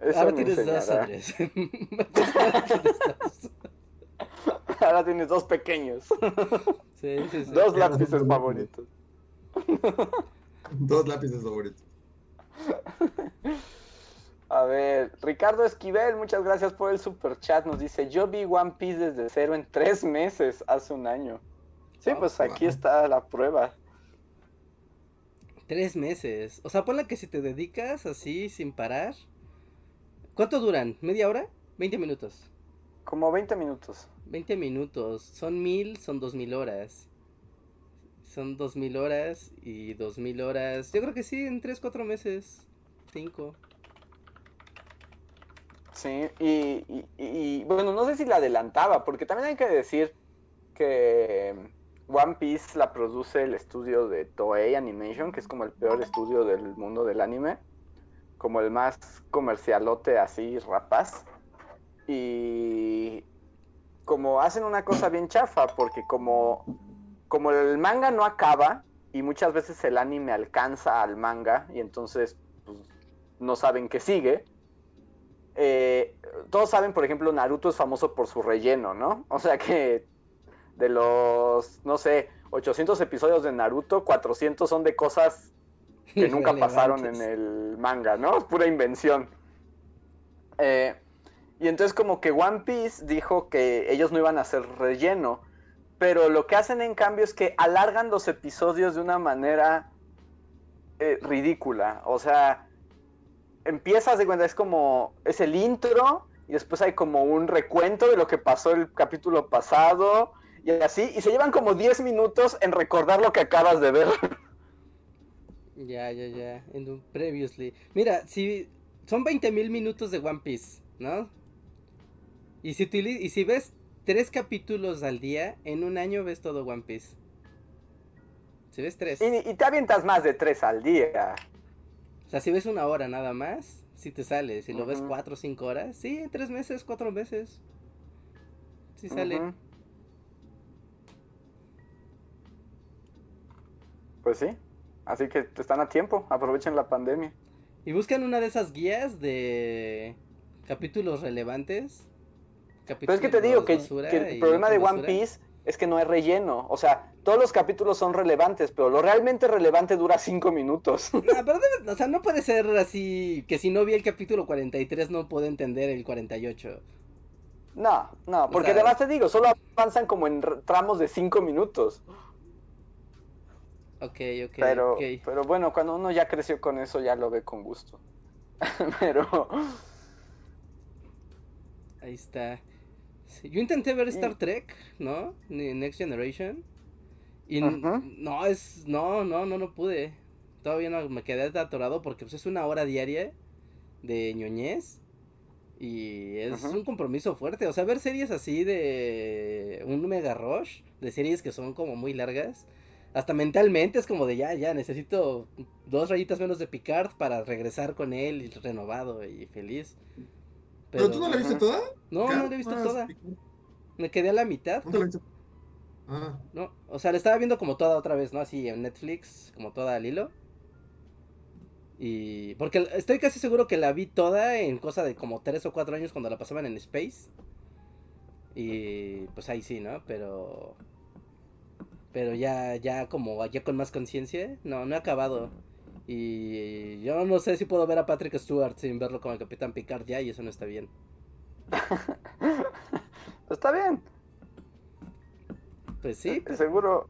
Ahora tienes dos, Andrés. Ahora tienes dos pequeños. Dos lápices favoritos. Dos lápices favoritos. A ver, Ricardo Esquivel, muchas gracias por el super chat. Nos dice: Yo vi One Piece desde cero en tres meses, hace un año. Sí, pues aquí está la prueba. Tres meses. O sea, ponle que si te dedicas así sin parar. ¿Cuánto duran? ¿Media hora? ¿20 minutos? Como 20 minutos. 20 minutos. Son mil, son dos mil horas. Son dos mil horas y dos mil horas. Yo creo que sí, en 3, 4 meses. 5. Sí, y, bueno, no sé si la adelantaba, porque también hay que decir que One Piece la produce el estudio de Toei Animation, que es como el peor estudio del mundo del anime, como el más comercialote así rapaz. Y como hacen una cosa bien chafa, porque como, como el manga no acaba y muchas veces el anime alcanza al manga y entonces pues, no saben qué sigue. Eh, todos saben, por ejemplo, Naruto es famoso por su relleno, ¿no? O sea que de los, no sé, 800 episodios de Naruto, 400 son de cosas que nunca pasaron en el manga, ¿no? Es pura invención. Eh, y entonces como que One Piece dijo que ellos no iban a hacer relleno, pero lo que hacen en cambio es que alargan los episodios de una manera eh, ridícula. O sea, empiezas de cuenta, es como, es el intro y después hay como un recuento de lo que pasó el capítulo pasado y así, y se llevan como 10 minutos en recordar lo que acabas de ver. Ya, ya, ya. En un previously. Mira, si son 20 mil minutos de One Piece, ¿no? Y si, y si ves tres capítulos al día, en un año ves todo One Piece. Si ves tres. Y, te avientas más de tres al día. O sea, si ves una hora nada más, si te sale. Si lo ves cuatro o cinco horas, sí, tres meses, cuatro meses. Sí sale. Pues sí. Así que están a tiempo, aprovechen la pandemia. Y buscan una de esas guías de capítulos relevantes. Pero es que te digo que, el problema de One Piece es que no es relleno. O sea, todos los capítulos son relevantes, pero lo realmente relevante dura cinco minutos. No, pero o sea, no puede ser así que si no vi el capítulo 43 no puedo entender el 48. No, no, porque además te digo, solo avanzan como en tramos de cinco minutos. Ok, ok. Pero, pero bueno, cuando uno ya creció con eso, ya lo ve con gusto. pero. Ahí está. Yo intenté ver Star Trek, ¿no? Next Generation. Y no, es. No, no, no, no pude. Todavía no me quedé atorado porque pues, es una hora diaria de ñoñez. Y es un compromiso fuerte. O sea, ver series así de un mega rush, de series que son como muy largas hasta mentalmente es como de ya, ya, necesito dos rayitas menos de Picard para regresar con él renovado y feliz. Pero, tú no la viste toda? No, no la he visto toda. Me quedé a la mitad. ¿No Ah. No, o sea, la estaba viendo como toda otra vez, ¿no? Así en Netflix, como toda al hilo. Y. Porque estoy casi seguro que la vi toda en cosa de como tres o cuatro años cuando la pasaban en Space. Y pues ahí sí, ¿no? Pero pero ya, ya como ya con más conciencia, no, no he acabado. Y yo no sé si puedo ver a Patrick Stewart sin verlo como el Capitán Picard ya, y eso no está bien. está bien. Pues sí. Seguro.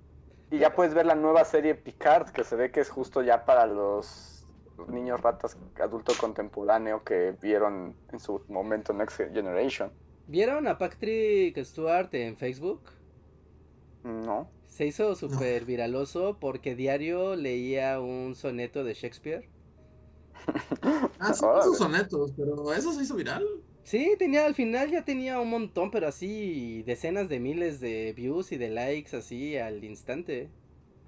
Y ya puedes ver la nueva serie Picard, que se ve que es justo ya para los niños ratas adulto contemporáneo que vieron en su momento Next Generation. ¿Vieron a Patrick Stewart en Facebook? No. Se hizo súper viraloso porque diario leía un soneto de Shakespeare. ah, sí, esos sonetos, pero ¿eso se hizo viral? Sí, tenía, al final ya tenía un montón, pero así decenas de miles de views y de likes así al instante.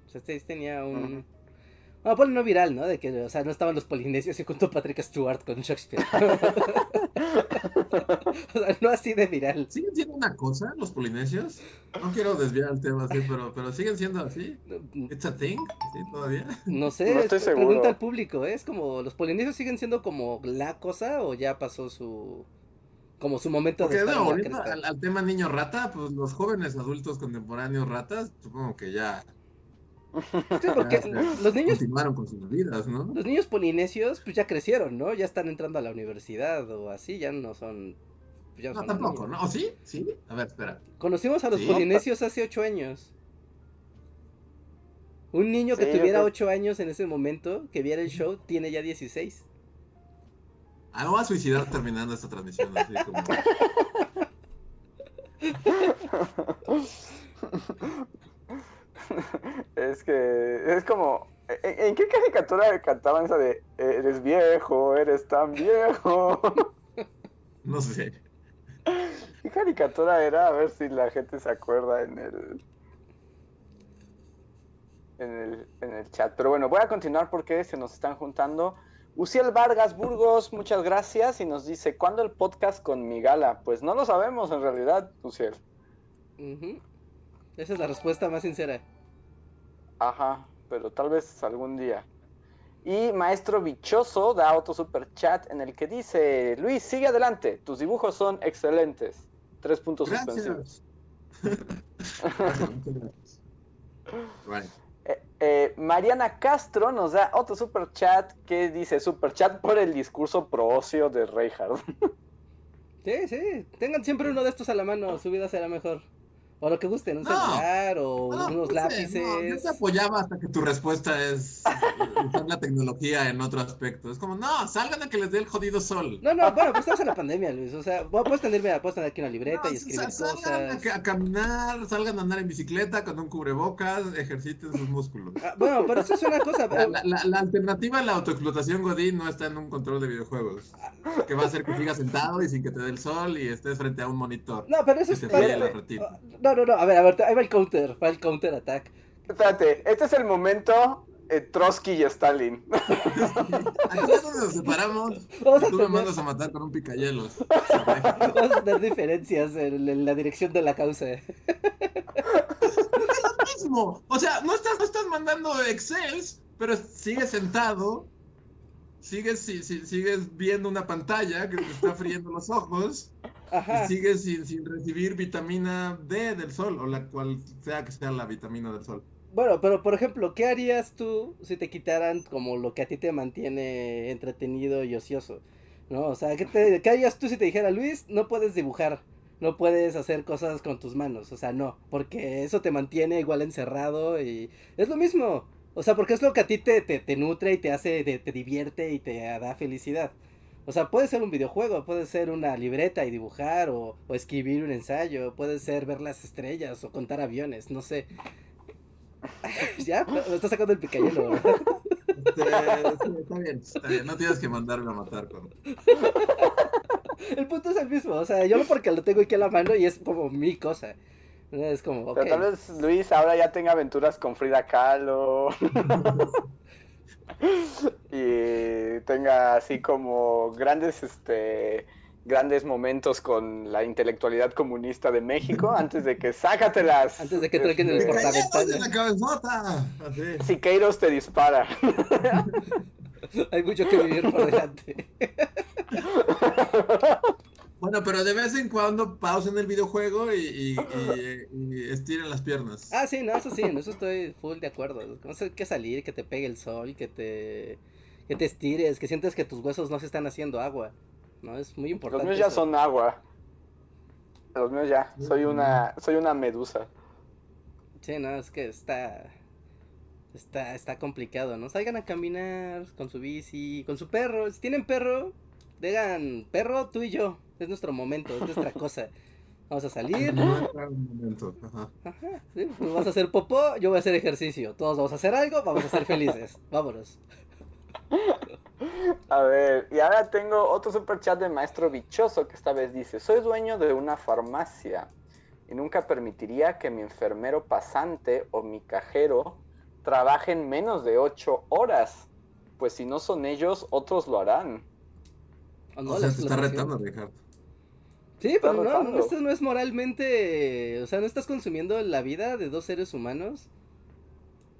O sea, este tenía un, bueno, pues no viral, ¿no? De que, o sea, no estaban los polinesios y junto Patrick Stewart con Shakespeare. o sea, no así de viral. ¿Siguen siendo una cosa los polinesios? No quiero desviar el tema así, pero, pero siguen siendo así. ¿It's a thing? ¿Sí, todavía? No sé, no pregunta al público, ¿eh? es como, ¿los polinesios siguen siendo como la cosa o ya pasó su como su momento de estar ahorita al, al, tema niño rata, pues los jóvenes adultos contemporáneos ratas, supongo que ya Sí, porque los niños continuaron con sus vidas, ¿no? Los niños polinesios pues ya crecieron, ¿no? Ya están entrando a la universidad o así, ya no son ya no, tampoco, ¿no? ¿O sí? ¿Sí? A ver, espera. Conocimos a los polinesios hace ocho años. Un niño que tuviera ocho años en ese momento, que viera el show, tiene ya 16. Ah, me voy a suicidar terminando esta transmisión. Así como... es que es como. ¿En, qué caricatura cantaban esa de eres viejo, eres tan viejo? No sé. ¿Qué caricatura era? A ver si la gente se acuerda en el. En el, en el chat. Pero bueno, voy a continuar porque se nos están juntando. Uciel Vargas Burgos, muchas gracias. Y nos dice: ¿Cuándo el podcast con mi gala? Pues no lo sabemos en realidad, Uciel. Esa es la respuesta más sincera. Ajá, pero tal vez algún día. Y Maestro Bichoso da otro super chat en el que dice, Luis, sigue adelante, tus dibujos son excelentes. Tres puntos suspensivos. Eh, eh, Mariana Castro nos da otro super chat que dice super chat por el discurso pro ocio de Reinhardt. sí, sí, tengan siempre uno de estos a la mano, su vida será mejor. O lo que gusten, un celular o unos lápices. No, yo te apoyaba hasta que tu respuesta es usar la tecnología en otro aspecto. Es como, no, salgan a que les dé el jodido sol. No, no, bueno, pues estamos en la pandemia, Luis. O sea, puedes tener, puedes tener aquí una libreta y escribir cosas. Salgan a, caminar, salgan a andar en bicicleta con un cubrebocas, ejerciten sus músculos. Ah, bueno, pero eso es una cosa. La, alternativa a la autoexplotación Godín no está en un control de videojuegos. Que va a hacer que sigas sentado y sin que te dé el sol y estés frente a un monitor. No, pero eso es. No, no, no, a ver, a ver, ahí va el counter, va el counter attack. Espérate, este es el momento eh, Trotsky y Stalin. Aquí nos separamos. Tú me mandas a matar con un picayelos. Vamos a tener diferencias en, la dirección de la causa. Es lo mismo. O sea, no estás, no estás mandando Excels, pero sigues sentado. Sigues, sigues viendo una pantalla que te está friendo los ojos. Y sigues sin, sin recibir vitamina D del sol, o la cual sea que sea la vitamina del sol. Bueno, pero por ejemplo, ¿qué harías tú si te quitaran como lo que a ti te mantiene entretenido y ocioso? ¿No? O sea, ¿qué, te, ¿qué harías tú si te dijera, Luis, no puedes dibujar? No puedes hacer cosas con tus manos, o sea, no, porque eso te mantiene igual encerrado y es lo mismo, o sea, porque es lo que a ti te, te, te nutre y te hace, te, te divierte y te da felicidad. O sea, puede ser un videojuego, puede ser una libreta y dibujar o, escribir un ensayo, puede ser ver las estrellas o contar aviones, no sé. ya, me está sacando el picayelo, está bien, está bien, no tienes que mandarme a matar con... El punto es el mismo, o sea, yo lo porque lo tengo aquí a la mano y es como mi cosa. Es como, Pero tal vez Luis ahora ya tenga aventuras con Frida Kahlo. y tenga así como grandes, este, grandes momentos con la intelectualidad comunista de México antes de que sácatelas. Antes de que traigan el Siqueiros te dispara. Hay mucho que vivir por delante. Bueno, pero de vez en cuando pausen el videojuego y, estiren las piernas. Ah, sí, no, eso sí, en eso estoy full de acuerdo. No sé que salir, que te pegue el sol, que te, que te estires, que sientes que tus huesos no se están haciendo agua. No, es muy importante. Los míos ya son agua. Los míos ya. Soy una, soy una medusa. Sí, no, es que está, está, está complicado, ¿no? Salgan a caminar con su bici, con su perro. Si tienen perro, digan, perro, tú y yo es nuestro momento, es nuestra cosa. Vamos a salir. Ajá. Tú vas a hacer popó, yo voy a hacer ejercicio. Todos vamos a hacer algo, vamos a ser felices. Vámonos. A ver, y ahora tengo otro super chat de maestro bichoso que esta vez dice: Soy dueño de una farmacia y nunca permitiría que mi enfermero pasante o mi cajero trabajen menos de 8 horas. Pues si no son ellos, otros lo harán. o sea, te está retando, Ricardo. Sí, pero no, esto no es moralmente, o sea, no estás consumiendo la vida de dos seres humanos.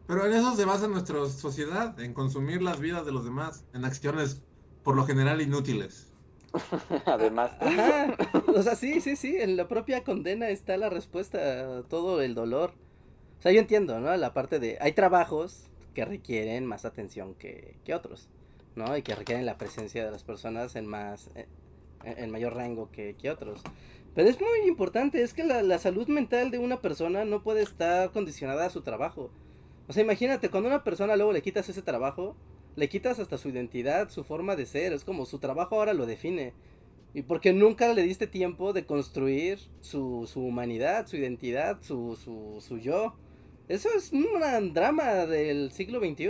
Pero en eso se basa nuestra sociedad, en consumir las vidas de los demás, en acciones por lo general inútiles. Además. Ajá. O sea, sí, sí, sí, en la propia condena está la respuesta a todo el dolor. O sea, yo entiendo, ¿no? La parte de, hay trabajos que requieren más atención que, que otros, ¿no? Y que requieren la presencia de las personas en más, eh, en mayor rango que, otros. Pero es muy importante, es que la, salud mental de una persona no puede estar condicionada a su trabajo. O sea, imagínate, cuando una persona luego le quitas ese trabajo, le quitas hasta su identidad, su forma de ser, es como su trabajo ahora lo define. Y porque nunca le diste tiempo de construir su, su humanidad, su identidad, su, su, su yo. Eso es un drama del siglo XXI.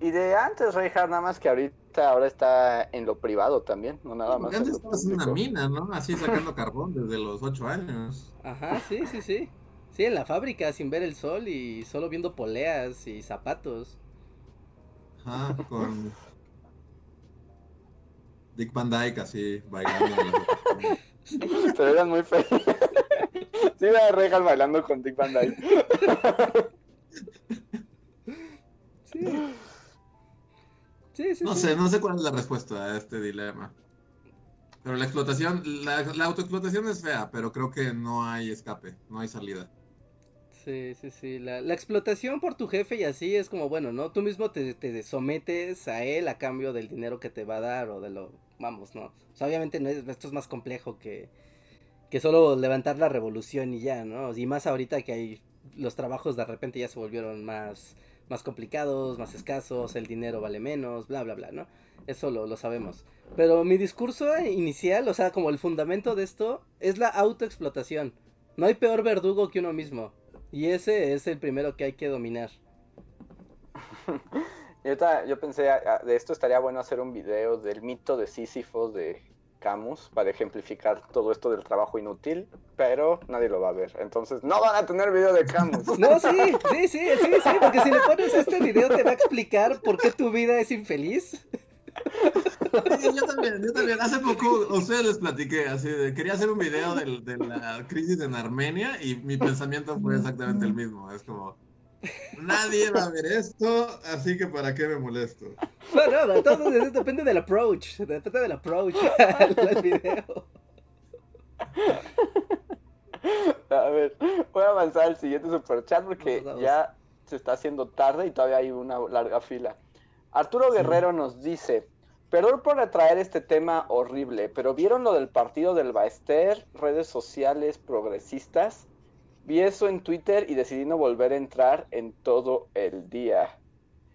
Y de antes, Reinhardt, nada más que ahorita ahora está en lo privado también, no nada más. Antes estabas en una mina, ¿no? Así sacando carbón desde los ocho años. Ajá, sí, sí, sí. Sí, en la fábrica sin ver el sol y solo viendo poleas y zapatos. Ajá, con Dick Van Dyke así bailando. Pero eran muy feos. Sí, me Reinhardt bailando con Dick Van Dyke. Sí no sé, no sé cuál es la respuesta a este dilema. Pero la explotación, la, autoexplotación es fea, pero creo que no hay escape, no hay salida. Sí, sí, sí. La, explotación por tu jefe y así es como, bueno, ¿no? Tú mismo te, te, sometes a él a cambio del dinero que te va a dar o de lo... Vamos, ¿no? O sea, obviamente no es, esto es más complejo que, que solo levantar la revolución y ya, ¿no? Y más ahorita que hay los trabajos de repente ya se volvieron más, más complicados, más escasos, el dinero vale menos, bla, bla, bla, ¿no? Eso lo, lo sabemos. Pero mi discurso inicial, o sea, como el fundamento de esto, es la autoexplotación. No hay peor verdugo que uno mismo. Y ese es el primero que hay que dominar. yo, yo pensé, de esto estaría bueno hacer un video del mito de Sísifo de Camus para ejemplificar todo esto del trabajo inútil, pero nadie lo va a ver. Entonces no van a tener video de Camus. No, sí, sí, sí, sí, sí, porque si le pones este video te va a explicar por qué tu vida es infeliz. yo también, yo también. Hace poco, ustedes les platiqué, así de, quería hacer un video de, de la crisis en Armenia y mi pensamiento fue exactamente el mismo. Es como, Nadie va a ver esto, así que ¿para qué me molesto? No, no, todo depende del approach. Depende del approach al video. A ver, voy a avanzar al siguiente superchat porque ya se está haciendo tarde y todavía hay una larga fila. Arturo Guerrero nos dice: Perdón por atraer este tema horrible, pero ¿vieron lo del partido del Baester? Redes sociales progresistas. Vi eso en Twitter y decidí no volver a entrar en todo el día.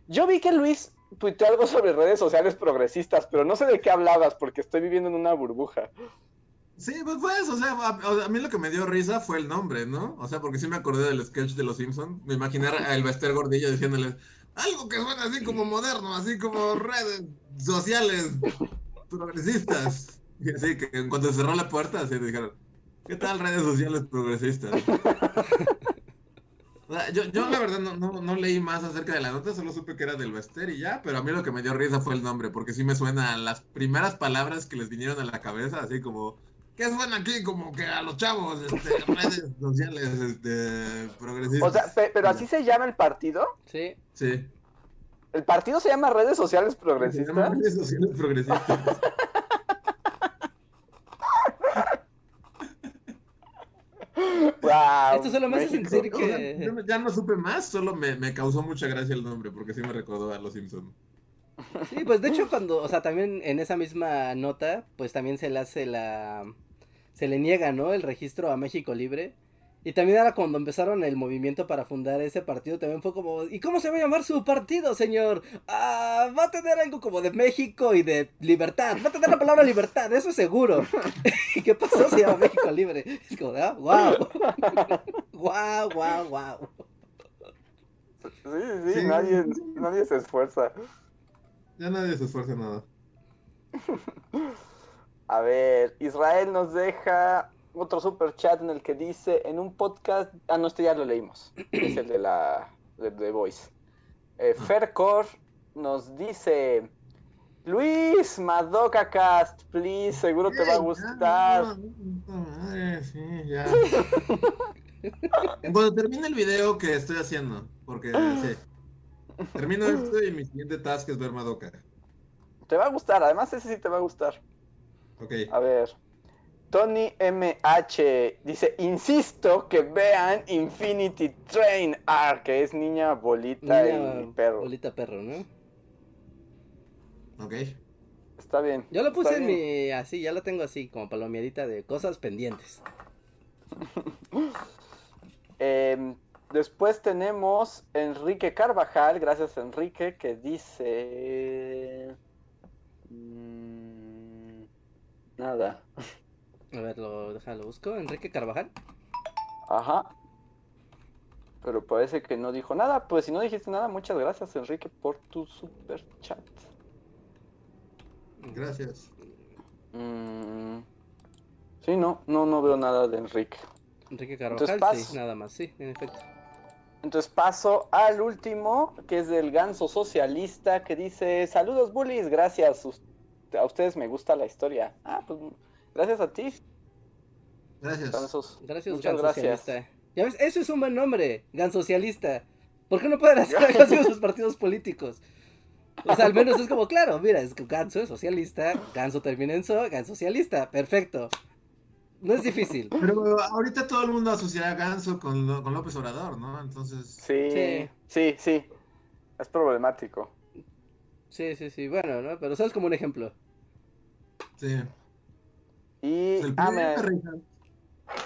Yo vi que Luis tuiteó algo sobre redes sociales progresistas, pero no sé de qué hablabas porque estoy viviendo en una burbuja. Sí, pues, pues o sea, a, mí lo que me dio risa fue el nombre, ¿no? O sea, porque sí me acordé del sketch de Los Simpsons. Me imaginé a el Bester Gordillo diciéndoles algo que suena así como moderno, así como redes sociales progresistas. Y así que en cuanto cerró la puerta, así dijeron, ¿Qué tal redes sociales progresistas? yo, yo, la verdad no, no, no, leí más acerca de la nota, solo supe que era del Bester y ya, pero a mí lo que me dio risa fue el nombre, porque sí me suenan las primeras palabras que les vinieron a la cabeza, así como, ¿qué suena aquí? Como que a los chavos, este, redes sociales este, progresistas. O sea, pero así se llama el partido. Sí. Sí. ¿El partido se llama redes sociales progresistas? Se llama redes sociales progresistas. Esto solo me hace sentir que. ya no supe más, solo me, me, causó mucha gracia el nombre, porque sí me recordó a Los Simpsons. Sí, pues de hecho, cuando, o sea, también en esa misma nota, pues también se le hace la. Se le niega, ¿no? El registro a México Libre. Y también era cuando empezaron el movimiento para fundar ese partido, también fue como, ¿y cómo se va a llamar su partido, señor? Ah, va a tener algo como de México y de libertad, va a tener la palabra libertad, eso es seguro. ¿Y qué pasó? Se llama México Libre. Es como, ah, wow. wow, wow, wow. Sí, sí, Nadie, nadie se esfuerza. Ya nadie se esfuerza nada. A ver, Israel nos deja otro super chat en el que dice en un podcast, ah no, este ya lo leímos, es el de la de, Voice. Eh, Fercor nos dice Luis Madoka Cast, please, seguro te va a gustar. sí, ya. Cuando termine el video que estoy haciendo, porque sí, termino esto y mi siguiente task es ver Madoka. Te va a gustar, además ese sí te va a gustar. Ok. A ver. Tony MH dice, insisto que vean Infinity Train R, que es niña bolita y perro. Bolita perro, ¿no? Ok. Está bien. Yo lo puse en mi, así, ya lo tengo así, como palomiadita de cosas pendientes. Em, después tenemos Enrique Carvajal, gracias Enrique, que dice... Mm, nada. A ver, lo, déjalo, busco. Enrique Carvajal. Ajá. Pero parece que no dijo nada. Pues si no dijiste nada, muchas gracias, Enrique, por tu super chat. Gracias. Mm, sí, no, no, no veo nada de Enrique. Enrique Carvajal, sí, nada más, sí, en efecto. Entonces paso al último, que es del ganso socialista, que dice, saludos bullies, gracias, a ustedes me gusta la historia. Ah, pues Gracias a ti. Gracias. Gracias, Muchas gracias. Ya ves, eso es un buen nombre, Gan Socialista. ¿Por qué no pueden hacer algo así con sus partidos políticos? O sea, al menos es como, claro, mira, es que Ganso es socialista, Ganso termina en so, Ganso socialista, perfecto. No es difícil. Pero ahorita todo el mundo asociará a Ganso con, con López Obrador, ¿no? Entonces. Sí, sí, sí, Es problemático. Sí, sí, sí. Bueno, ¿no? Pero sabes como un ejemplo. Sí. Y ah,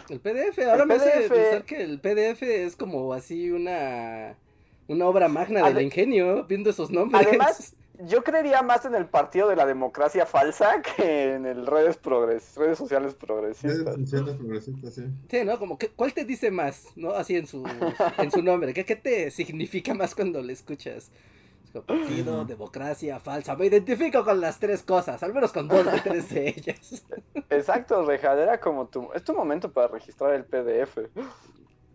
El PDF, ahora me hace pensar que el PDF es como así una, una obra magna del ingenio, viendo esos nombres. Además, yo creería más en el partido de la democracia falsa que en el redes progres, redes sociales progresistas. Redes sociales progresistas, sí. Sí, ¿no? Como que, ¿cuál te dice más, no? Así en su, en su nombre. ¿Qué, ¿Qué te significa más cuando le escuchas? Partido, democracia, falsa. Me identifico con las tres cosas, al menos con dos de tres de ellas. Exacto, Rejadera, como tu. Es tu momento para registrar el PDF.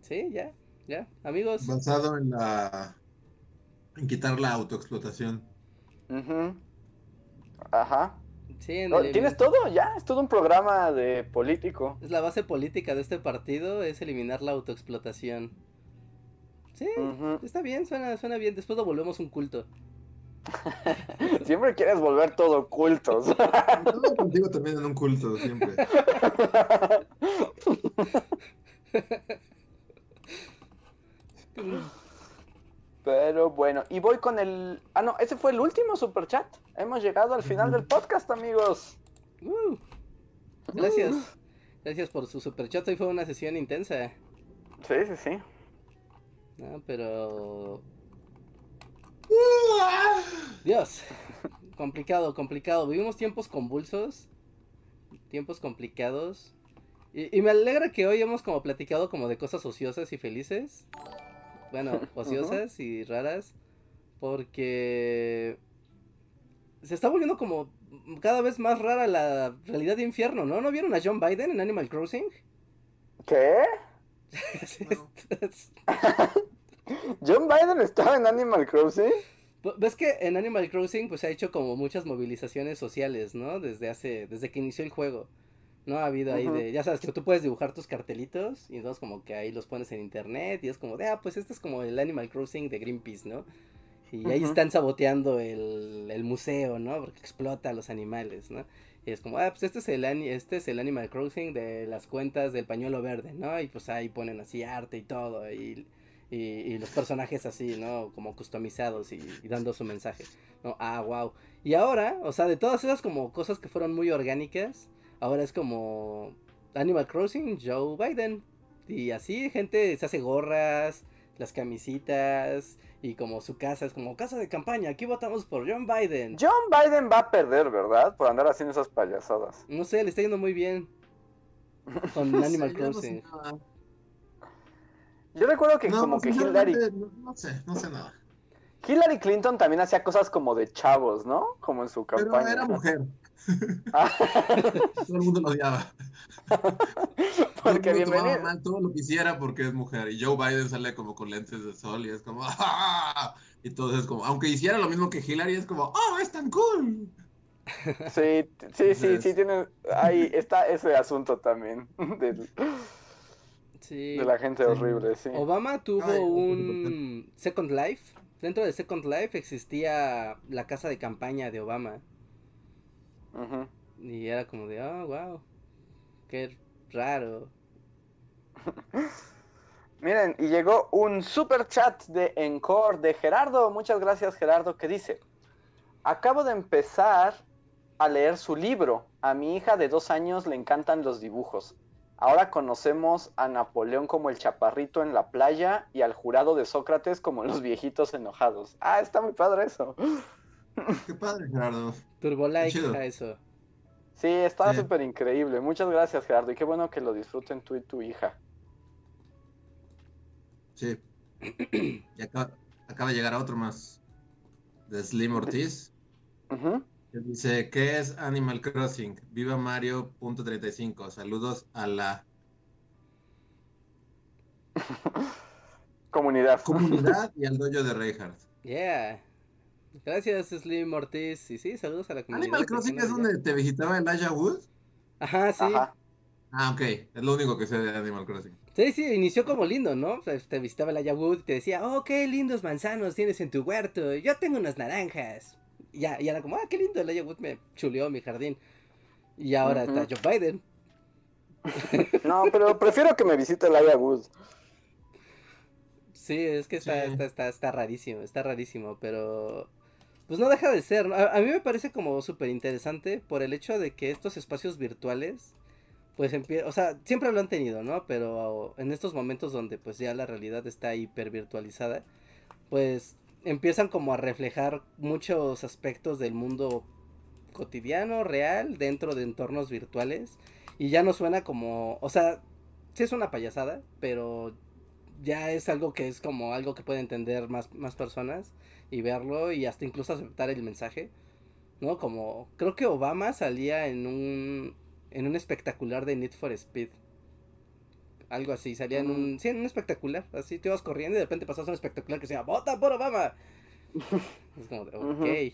Sí, ya, ya, amigos. Basado en la. en quitar la autoexplotación. Ajá. Sí, ¿Tienes todo? Ya, es todo un programa de político. Es la base política de este partido, es eliminar la autoexplotación. Sí, está bien, suena, suena bien. Después lo volvemos un culto. siempre quieres volver todo culto. Todo contigo también en un culto, siempre. Pero bueno, y voy con el... Ah, no, ese fue el último super chat. Hemos llegado al final del podcast, amigos. Uh, gracias. Gracias por su super chat. Hoy fue una sesión intensa. Sí, sí, sí. No, pero... Dios. Complicado, complicado. Vivimos tiempos convulsos. Tiempos complicados. Y, y, me alegra que hoy hemos como platicado como de cosas ociosas y felices. Bueno, ociosas y raras. Porque se está volviendo como cada vez más rara la realidad de infierno, ¿no? ¿No vieron a John Biden en Animal Crossing? ¿Qué? ¿John Biden estaba en Animal Crossing? Ves que en Animal Crossing pues se ha hecho como muchas movilizaciones sociales, ¿no? Desde hace, desde que inició el juego. No ha habido ahí de, ya sabes que tú puedes dibujar tus cartelitos y entonces como que ahí los pones en internet y es como de, ah, pues este es como el Animal Crossing de Greenpeace, ¿no? Y ahí están saboteando el, el, museo, ¿no? Porque explota a los animales, ¿no? Y es como, ah, pues este es, el, este es el Animal Crossing de las cuentas del pañuelo verde, ¿no? Y pues ahí ponen así arte y todo, y, y, los personajes así, ¿no? Como customizados y, dando su mensaje, ¿no? Ah, wow. Y ahora, o sea, de todas esas como cosas que fueron muy orgánicas, ahora es como Animal Crossing, Joe Biden. Y así, gente se hace gorras, las camisitas, y como su casa es como casa de campaña, aquí votamos por John Biden. John Biden va a perder, ¿verdad? Por andar haciendo esas payasadas. No sé, le está yendo muy bien. Con Animal Crossing. Yo, recuerdo que como que Hillary. No, sé, no sé nada. Hillary Clinton también hacía cosas como de chavos, ¿no? Como en su campaña. Pero era mujer. Ah. Todo el mundo lo odiaba. porque bienvenido. mal todo lo que hiciera porque es mujer. Y Joe Biden sale como con lentes de sol y es como. ¡Ah! Y todo es como. Aunque hiciera lo mismo que Hillary, es como. ¡Oh, es tan cool! Sí, sí, sí, sí, tiene. Ahí está ese asunto también. sí. De la gente horrible, sí. Obama tuvo un Second Life. Dentro de Second Life existía la casa de campaña de Obama. Y era como de, oh, wow, qué raro. Miren, y llegó un super chat de Encore de Gerardo. Muchas gracias, Gerardo, que dice: Acabo de empezar a leer su libro. A mi hija de dos años le encantan los dibujos. Ahora conocemos a Napoleón como el chaparrito en la playa y al jurado de Sócrates como los viejitos enojados. Ah, está muy padre eso. Qué padre, Gerardo. Turbolike eso. Sí, estaba súper increíble. Muchas gracias, Gerardo. Y qué bueno que lo disfruten tú y tu hija. Sí. y acaba, de llegar otro más. De Slim Ortiz. Que dice, ¿qué es Animal Crossing? Viva Mario.35. Saludos a la... Comunidad. Comunidad y al dojo de Reinhardt. Yeah. Gracias, Slim Ortiz. Y sí, saludos a la comunidad. Animal Crossing es donde te visitaba Elijah Wood. Ajá, sí. Ah, ok. Es lo único que sé de Animal Crossing. Sí, sí, inició como lindo, ¿no? te visitaba Elijah Wood y te decía, oh, qué lindos manzanos tienes en tu huerto. Yo tengo unas naranjas. Y ya, y era como, ah, qué lindo, Elijah Wood me chuleó mi jardín. Y ahora está Joe Biden. no, pero prefiero que me visite Elijah Wood. Sí, es que está, está, está, está rarísimo, está rarísimo, pero pues no deja de ser. A, mí me parece como súper interesante por el hecho de que estos espacios virtuales pues empieza, o sea, siempre lo han tenido, ¿no? Pero en estos momentos donde pues ya la realidad está hiper virtualizada, pues empiezan como a reflejar muchos aspectos del mundo cotidiano, real, dentro de entornos virtuales. Y ya no suena como, o sea, sí es una payasada, pero ya es algo que es como algo que puede entender más, más personas y verlo y hasta incluso aceptar el mensaje. ¿No? Como, creo que Obama salía en un, en un espectacular de Need for Speed. Algo así, salía en un, sí, en un espectacular, así te ibas corriendo y de repente pasas un espectacular que se llama ¡Vota por Obama! es como, de, ok.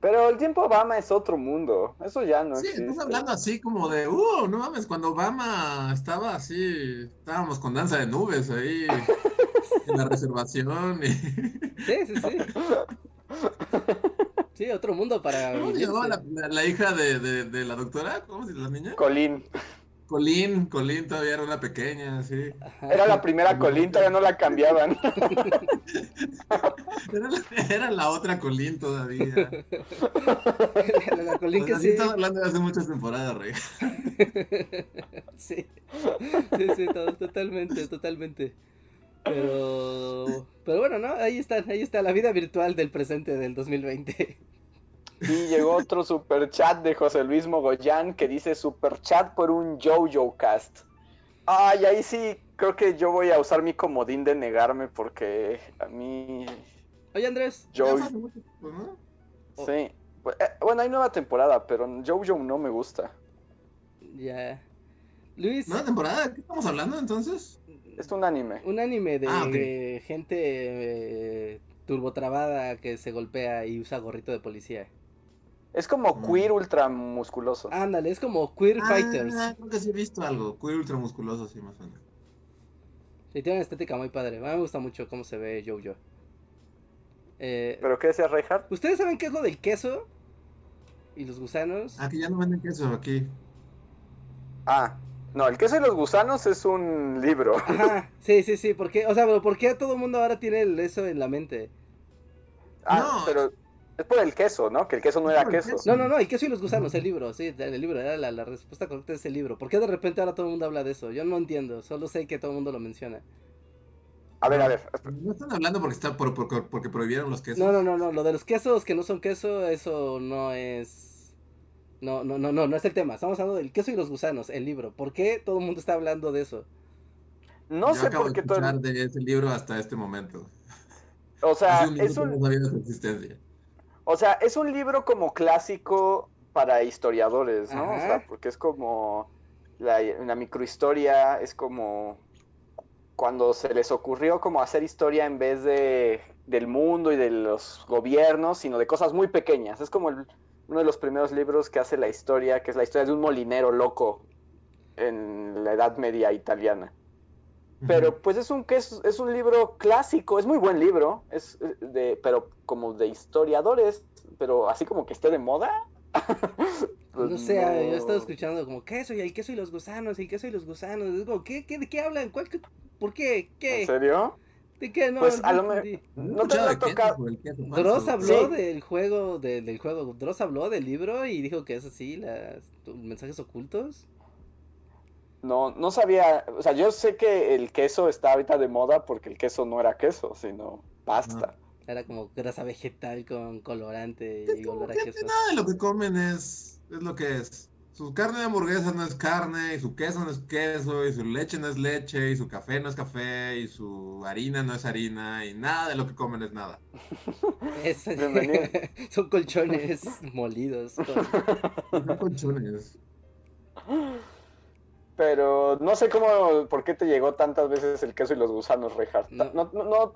Pero el tiempo Obama es otro mundo, eso ya no Sí, existe. estás hablando así como de, uh, no mames, cuando Obama estaba así, estábamos con danza de nubes ahí en la reservación. Y... Sí, sí, sí. Sí, otro mundo para ¿Cómo se llamaba la, la- la hija de, de- de la doctora? ¿Cómo se llama la niña? Colín. Colín, Colín todavía era una pequeña, sí. Era la primera Colín, todavía no la cambiaban. Era la, era la otra Colín todavía. la, la colín que Así sí. estás hablando de hace muchas temporadas, Rey. sí. Sí, sí, to- totalmente, totalmente. Pero, pero bueno, ¿no? Ahí está, ahí está la vida virtual del presente del 2020. Y llegó otro super chat de José Luis Mogollán que dice super chat por un Jojo Cast. Ay, ahí sí, creo que yo voy a usar mi comodín de negarme porque a mí Oye, Andrés, Ya Jojo, fue hace mucho tiempo, ¿no? sí. Eh, Bueno, hay nueva temporada, pero Jojo no me gusta. ya. Luis, ¿Nueva temporada? ¿De qué estamos hablando entonces? Es un anime. un anime de Ah, gente eh, turbotrabada que se golpea y usa gorrito de policía. Es como Mm. queer ultra musculoso. Ándale, es como Queer Fighters. Ah, creo que sí he visto algo. Queer ultramusculoso, sí, más o menos. Sí, tiene una estética muy padre. A mí me gusta mucho cómo se ve Jojo. Eh, ¿Pero qué decía Reinhardt? ¿Ustedes saben qué es lo del queso? ¿Y los gusanos? Ah, que ya no venden queso aquí. Ah, no, el queso y los gusanos es un libro. Ajá, sí, sí, sí. ¿Por qué? O sea, pero ¿por qué todo el mundo ahora tiene el- eso en la mente? Ah, No. pero es por el queso, ¿no? Que el queso no era el queso. No, no, no, el queso y los gusanos, el libro, sí, el libro, era la, la respuesta correcta es el libro. ¿Por qué de repente ahora todo el mundo habla de eso? Yo no entiendo, solo sé que todo el mundo lo menciona. A ver, a ver. No están hablando porque está por, por- porque prohibieron los quesos. No, no, no, no, lo de los quesos que no son queso, eso no es... No, no, no, no, no es el tema. Estamos hablando del queso y los gusanos, el libro. ¿Por qué todo el mundo está hablando de eso? No Yo sé acabo por qué de todo. escuchar de ese libro hasta este momento. O sea, un es un, no sabía de su existencia. O sea, es un libro como clásico para historiadores, ¿no? O Ajá. sea, porque es como la, la microhistoria, es como cuando se les ocurrió como hacer historia en vez de del mundo y de los gobiernos, sino de cosas muy pequeñas. Es como el- uno de los primeros libros que hace la historia, que es la historia de un molinero loco en la Edad Media italiana. Pero pues es un, que es, es un libro clásico, es muy buen libro, es de, pero como de historiadores, pero así como que esté de moda. pues no sé, yo he estado escuchando como queso y el queso y los gusanos, y el queso y los gusanos. Es como, ¿qué, qué, ¿de qué hablan? ¿Cuál, qué- ¿Por qué? ¿Qué? ¿En serio? ¿De qué? No, Pues, no a lo me- entendí. No te lo Dross habló Sí. del juego, de- del juego, Dross habló del libro y dijo que es así, las mensajes ocultos. No, no sabía, o sea, yo sé que el queso está ahorita de moda porque el queso no era queso, sino pasta. Era como grasa vegetal con colorante y olor a que queso. nada de lo que comen es, es lo que es. Su carne de hamburguesa no es carne, y su queso no es queso, y su leche no es leche, y su café no es café, y su harina no es harina, y nada de lo que comen es nada. Es- son colchones molidos. Son colchones. Pero no sé cómo, por qué te llegó tantas veces el queso y los gusanos, Reinhardt. No. No, no, no,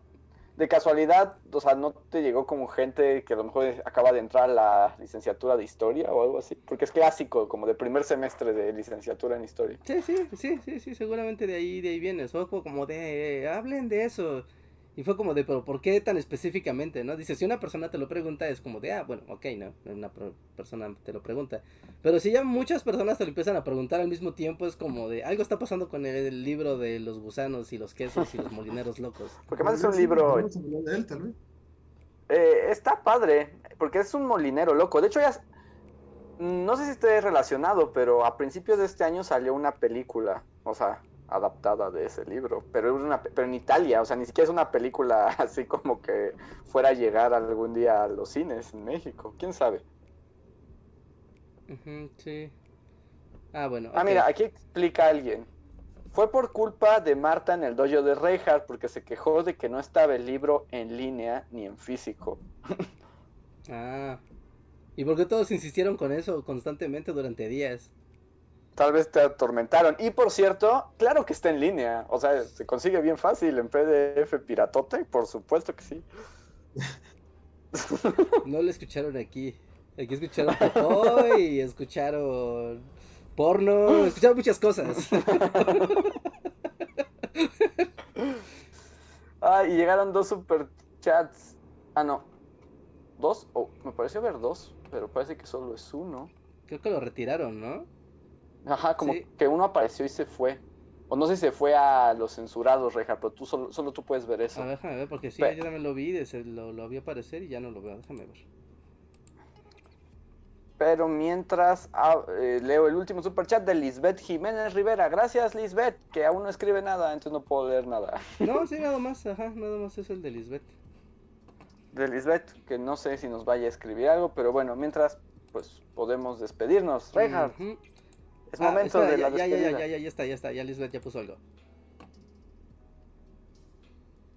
de casualidad, o sea, ¿no te llegó como gente que a lo mejor acaba de entrar a la licenciatura de historia o algo así? Porque es clásico, como de primer semestre de licenciatura en historia. Sí, sí, sí, sí, sí, seguramente de ahí, de ahí viene. Fue como de, eh, hablen de eso. Y fue como de, pero ¿por qué tan específicamente, no? Dice, si una persona te lo pregunta, es como de, ah, bueno, ok, no, una persona te lo pregunta. Pero si ya muchas personas te lo empiezan a preguntar al mismo tiempo, es como de, algo está pasando con el, el libro de los gusanos y los quesos y los molineros locos. Porque además es un libro, vamos a hablar de él, tal vez. eh, está padre, porque es un molinero loco. De hecho, ya, no sé si esté relacionado, pero a principios de este año salió una película, o sea, adaptada de ese libro, pero, una, pero en Italia, o sea, ni siquiera es una película así como que fuera a llegar algún día a los cines en México, quién sabe. sí. Ah, bueno. Ah, mira, aquí explica alguien. Fue por culpa de Marta en el dojo de Reinhardt porque se quejó de que no estaba el libro en línea ni en físico. ah. ¿Y por qué todos insistieron con eso constantemente durante días? Tal vez te atormentaron. Y por cierto, claro que está en línea. O sea, se consigue bien fácil en PDF piratote, por supuesto que sí. No lo escucharon aquí. Aquí escucharon y escucharon porno, escucharon muchas cosas. ah, y llegaron dos super chats. Ah, no. ¿Dos? Oh, me pareció ver dos, pero parece que solo es uno. Creo que lo retiraron, ¿no? Ajá, como que uno apareció y se fue. O no sé si se fue a los censurados, Reja, pero tú solo, solo tú puedes ver eso. Ah, déjame ver, porque sí, yo también lo vi, lo, lo vi aparecer y ya no lo veo. Déjame ver. Pero mientras ah, eh, leo el último superchat de Lisbeth Jiménez Rivera. Gracias, Lisbeth, que aún no escribe nada, entonces no puedo leer nada. No, sí, nada más, ajá, nada más es el de Lisbeth. De Lisbeth, que no sé si nos vaya a escribir algo, pero bueno, mientras, pues podemos despedirnos. Reinhard, es ah, momento de la ya, despedida. Ya, ya, ya, ya está, ya está, ya Lisbeth ya puso algo.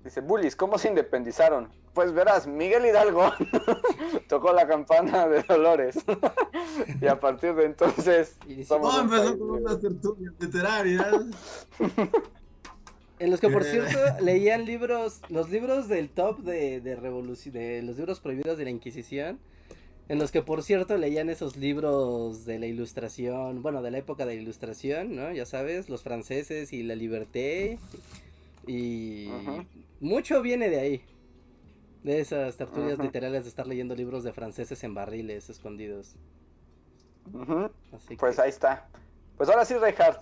Dice, Bullies, ¿cómo se independizaron? Pues verás, Miguel Hidalgo tocó la campana de Dolores. y a partir de entonces. Somos empezó con unas tertulias literarias. En los que, por cierto, leían libros, los libros del top de, de revolución, de los libros prohibidos de la Inquisición. En los que, por cierto, leían esos libros de la ilustración, bueno, de la época de la ilustración, ¿no? Ya sabes, los franceses y la liberté. Y mucho viene de ahí. De esas tertulias literales de estar leyendo libros de franceses en barriles escondidos. pues ahí está. Pues ahora sí, Reinhardt.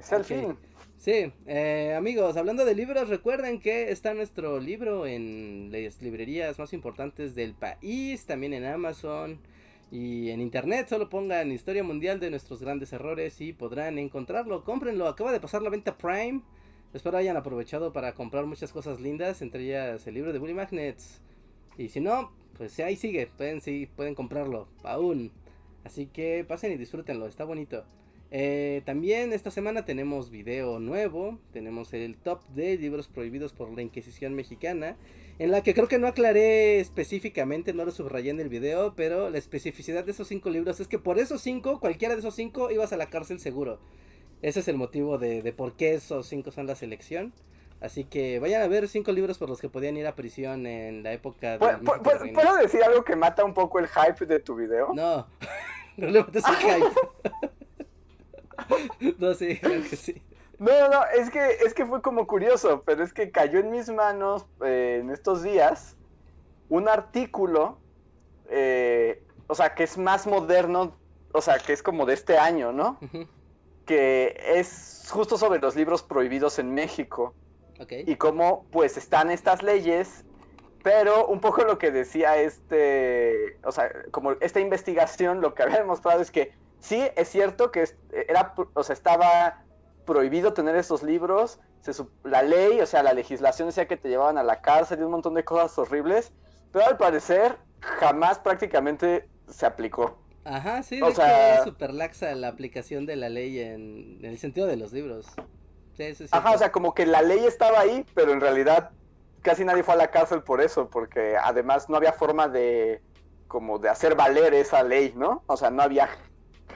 Es el fin. Sí, eh, amigos, hablando de libros, recuerden que está nuestro libro en las librerías más importantes del país, también en Amazon y en internet. Solo pongan Historia Mundial de nuestros grandes errores y podrán encontrarlo. Cómprenlo, acaba de pasar la venta Prime. Espero hayan aprovechado para comprar muchas cosas lindas, entre ellas el libro de Bully Magnets. Y si no, pues ahí sigue, pueden, sí, pueden comprarlo aún. Así que pasen y disfrútenlo, está bonito. Eh, también esta semana tenemos video nuevo, tenemos el top de libros prohibidos por la Inquisición mexicana, en la que creo que no aclaré específicamente, no lo subrayé en el video, pero la especificidad de esos cinco libros es que por esos cinco, cualquiera de esos cinco, ibas a la cárcel seguro. Ese es el motivo de, de por qué esos cinco son la selección. Así que vayan a ver cinco libros por los que podían ir a prisión en la época de. ¿Puedo, decir algo que mata un poco el hype de tu video? No, no le matas el hype. no, sí, que sí. No, no, no, es que, es que fue como curioso, pero es que cayó en mis manos eh, en estos días un artículo, eh, o sea, que es más moderno, o sea, que es como de este año, ¿no? Que es justo sobre los libros prohibidos en México. Y cómo pues están estas leyes, pero un poco lo que decía este, o sea, como esta investigación lo que había demostrado es que sí, es cierto que era, o sea, estaba prohibido tener esos libros, la ley, o sea, la legislación decía que te llevaban a la cárcel y un montón de cosas horribles, pero al parecer jamás prácticamente se aplicó. Ajá, sí, o sea, es súper laxa la aplicación de la ley en el sentido de los libros. Ajá, o sea, como que la ley estaba ahí, pero en realidad casi nadie fue a la cárcel por eso, porque además no había forma de como de hacer valer esa ley, ¿no? O sea, no había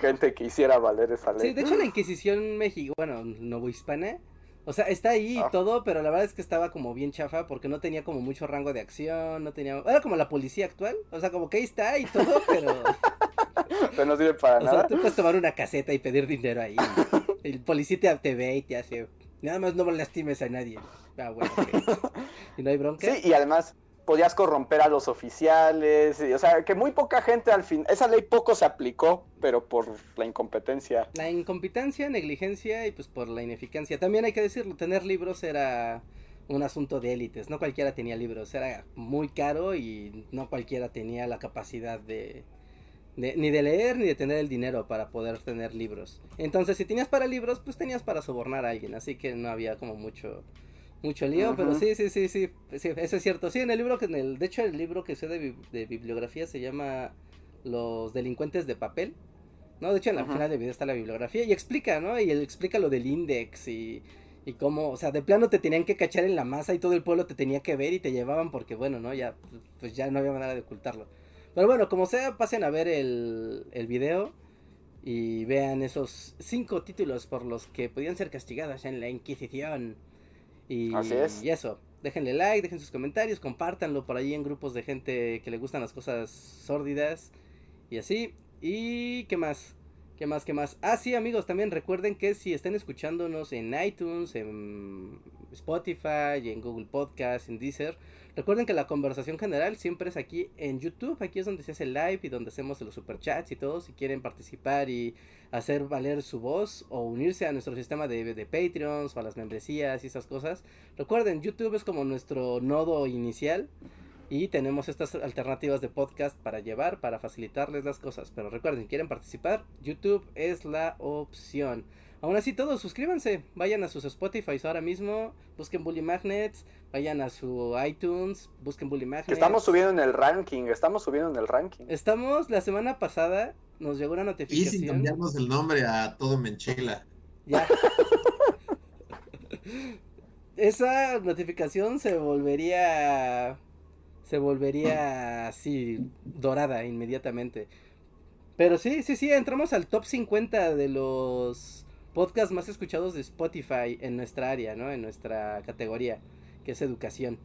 gente que hiciera valer esa ley. Sí, de hecho la Inquisición México, bueno, novohispana, o sea, está ahí y ah. todo, pero la verdad es que estaba como bien chafa porque no tenía como mucho rango de acción, no tenía... Era como la policía actual, o sea, como que ahí está y todo, pero... pero no sirve para o nada. Sea, tú puedes tomar una caseta y pedir dinero ahí. El policía te, ve y te hace. Nada más no lastimes a nadie. Ah, bueno, ¿Y no hay bronca? Sí, y además podías corromper a los oficiales. o sea, que muy poca gente al fin. Esa ley poco se aplicó, pero por la incompetencia. La incompetencia, negligencia y pues por la ineficacia. También hay que decirlo, tener libros era un asunto de élites. No cualquiera tenía libros. Era muy caro y no cualquiera tenía la capacidad de ni de leer ni de tener el dinero para poder tener libros. Entonces, si tenías para libros, pues tenías para sobornar a alguien, así que no había como mucho mucho lío, pero sí, sí, sí, sí, eso es cierto. Sí, en el libro que en el de hecho el libro que sé de, de bibliografía se llama Los delincuentes de papel. No, de hecho en la final del video está la bibliografía y explica, ¿no? Y él explica lo del index y y cómo, o sea, de plano te tenían que cachar en la masa y todo el pueblo te tenía que ver y te llevaban porque, bueno, ¿no? Ya, pues ya no había manera de ocultarlo. Pero bueno, como sea, pasen a ver el, el video y vean esos cinco títulos por los que podían ser castigadas en la Inquisición. Y, Así es. y eso, déjenle like, dejen sus comentarios, compártanlo por ahí en grupos de gente que le gustan las cosas sórdidas y así. ¿Y qué más? ¿Qué más? ¿Qué más? Ah, sí, amigos, también recuerden que si están escuchándonos en iTunes, en Spotify, en Google Podcast, en Deezer, recuerden que la conversación general siempre es aquí en YouTube. Aquí es donde se hace live y donde hacemos los superchats y todo. Si quieren participar y hacer valer su voz o unirse a nuestro sistema de, de Patreons o a las membresías y esas cosas, recuerden, YouTube es como nuestro nodo inicial. Y tenemos estas alternativas de podcast para llevar, para facilitarles las cosas. Pero recuerden, quieren participar, YouTube es la opción. Aún así, todos suscríbanse. Vayan a sus Spotify ahora mismo. Busquen Bully Magnets. Vayan a su iTunes. Busquen Bully Magnets. estamos subiendo en el ranking. Estamos subiendo en el ranking. Estamos, la semana pasada nos llegó una notificación. Y si cambiamos el nombre a Todo Menchila. Ya. Esa notificación se volvería se volvería así dorada inmediatamente. Pero sí, sí, sí, entramos al top 50 de los podcasts más escuchados de Spotify en nuestra área, ¿no? En nuestra categoría, que es educación.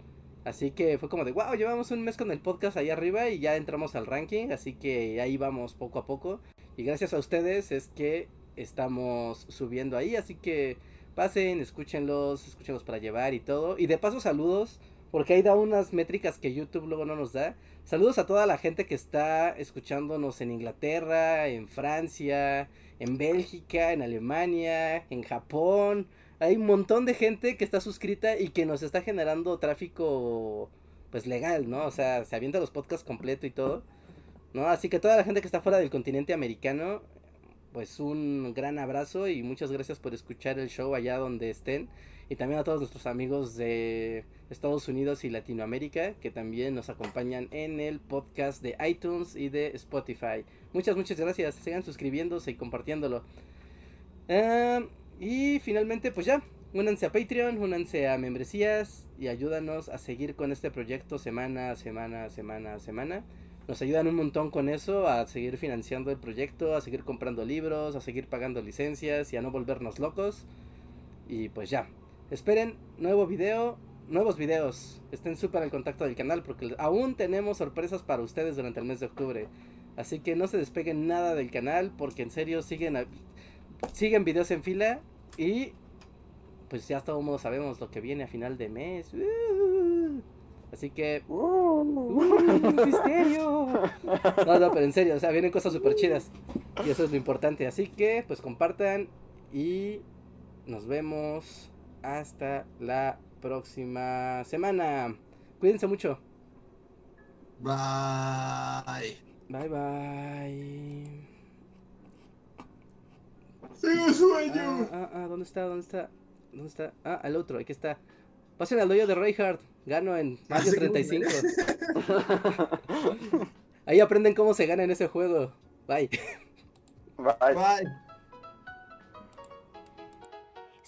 Así que fue como de, wow, llevamos un mes con el podcast ahí arriba y ya entramos al ranking, así que ahí vamos poco a poco. Y gracias a ustedes es que estamos subiendo ahí, así que pasen, escúchenlos, escúchenlos para llevar y todo. Y de paso saludos porque ahí da unas métricas que YouTube luego no nos da. Saludos a toda la gente que está escuchándonos en Inglaterra, en Francia, en Bélgica, en Alemania, en Japón. Hay un montón de gente que está suscrita y que nos está generando tráfico pues legal, ¿no? O sea, se avienta los podcasts completo y todo. ¿No? Así que toda la gente que está fuera del continente americano, pues un gran abrazo y muchas gracias por escuchar el show allá donde estén y también a todos nuestros amigos de Estados Unidos y Latinoamérica que también nos acompañan en el podcast de iTunes y de Spotify. Muchas, muchas gracias. Sigan suscribiéndose y compartiéndolo. Ah, y finalmente, pues ya, únanse a Patreon, únanse a membresías y ayúdanos a seguir con este proyecto semana a semana, semana a semana. Nos ayudan un montón con eso, a seguir financiando el proyecto, a seguir comprando libros, a seguir pagando licencias y a no volvernos locos. Y pues ya, Esperen nuevo video, nuevos videos. Estén súper en contacto del canal porque aún tenemos sorpresas para ustedes durante el mes de octubre. Así que no se despeguen nada del canal porque en serio siguen, siguen videos en fila y pues ya todos sabemos lo que viene a final de mes. Uh. así que... Uh, ¡Misterio! No, no, pero en serio, o sea, vienen cosas súper chidas. Y eso es lo importante. Así que pues compartan y nos vemos hasta la próxima semana. Cuídense mucho. Bye. Bye bye. Sigo sueño. Ah, ah, ah, ¿dónde está? ¿Dónde está? ¿Dónde está? Ah, el otro, aquí está. Pasen al doyo de Reinhardt. Gano en Mario 35. Ahí aprenden cómo se gana en ese juego. Bye. Bye. Bye.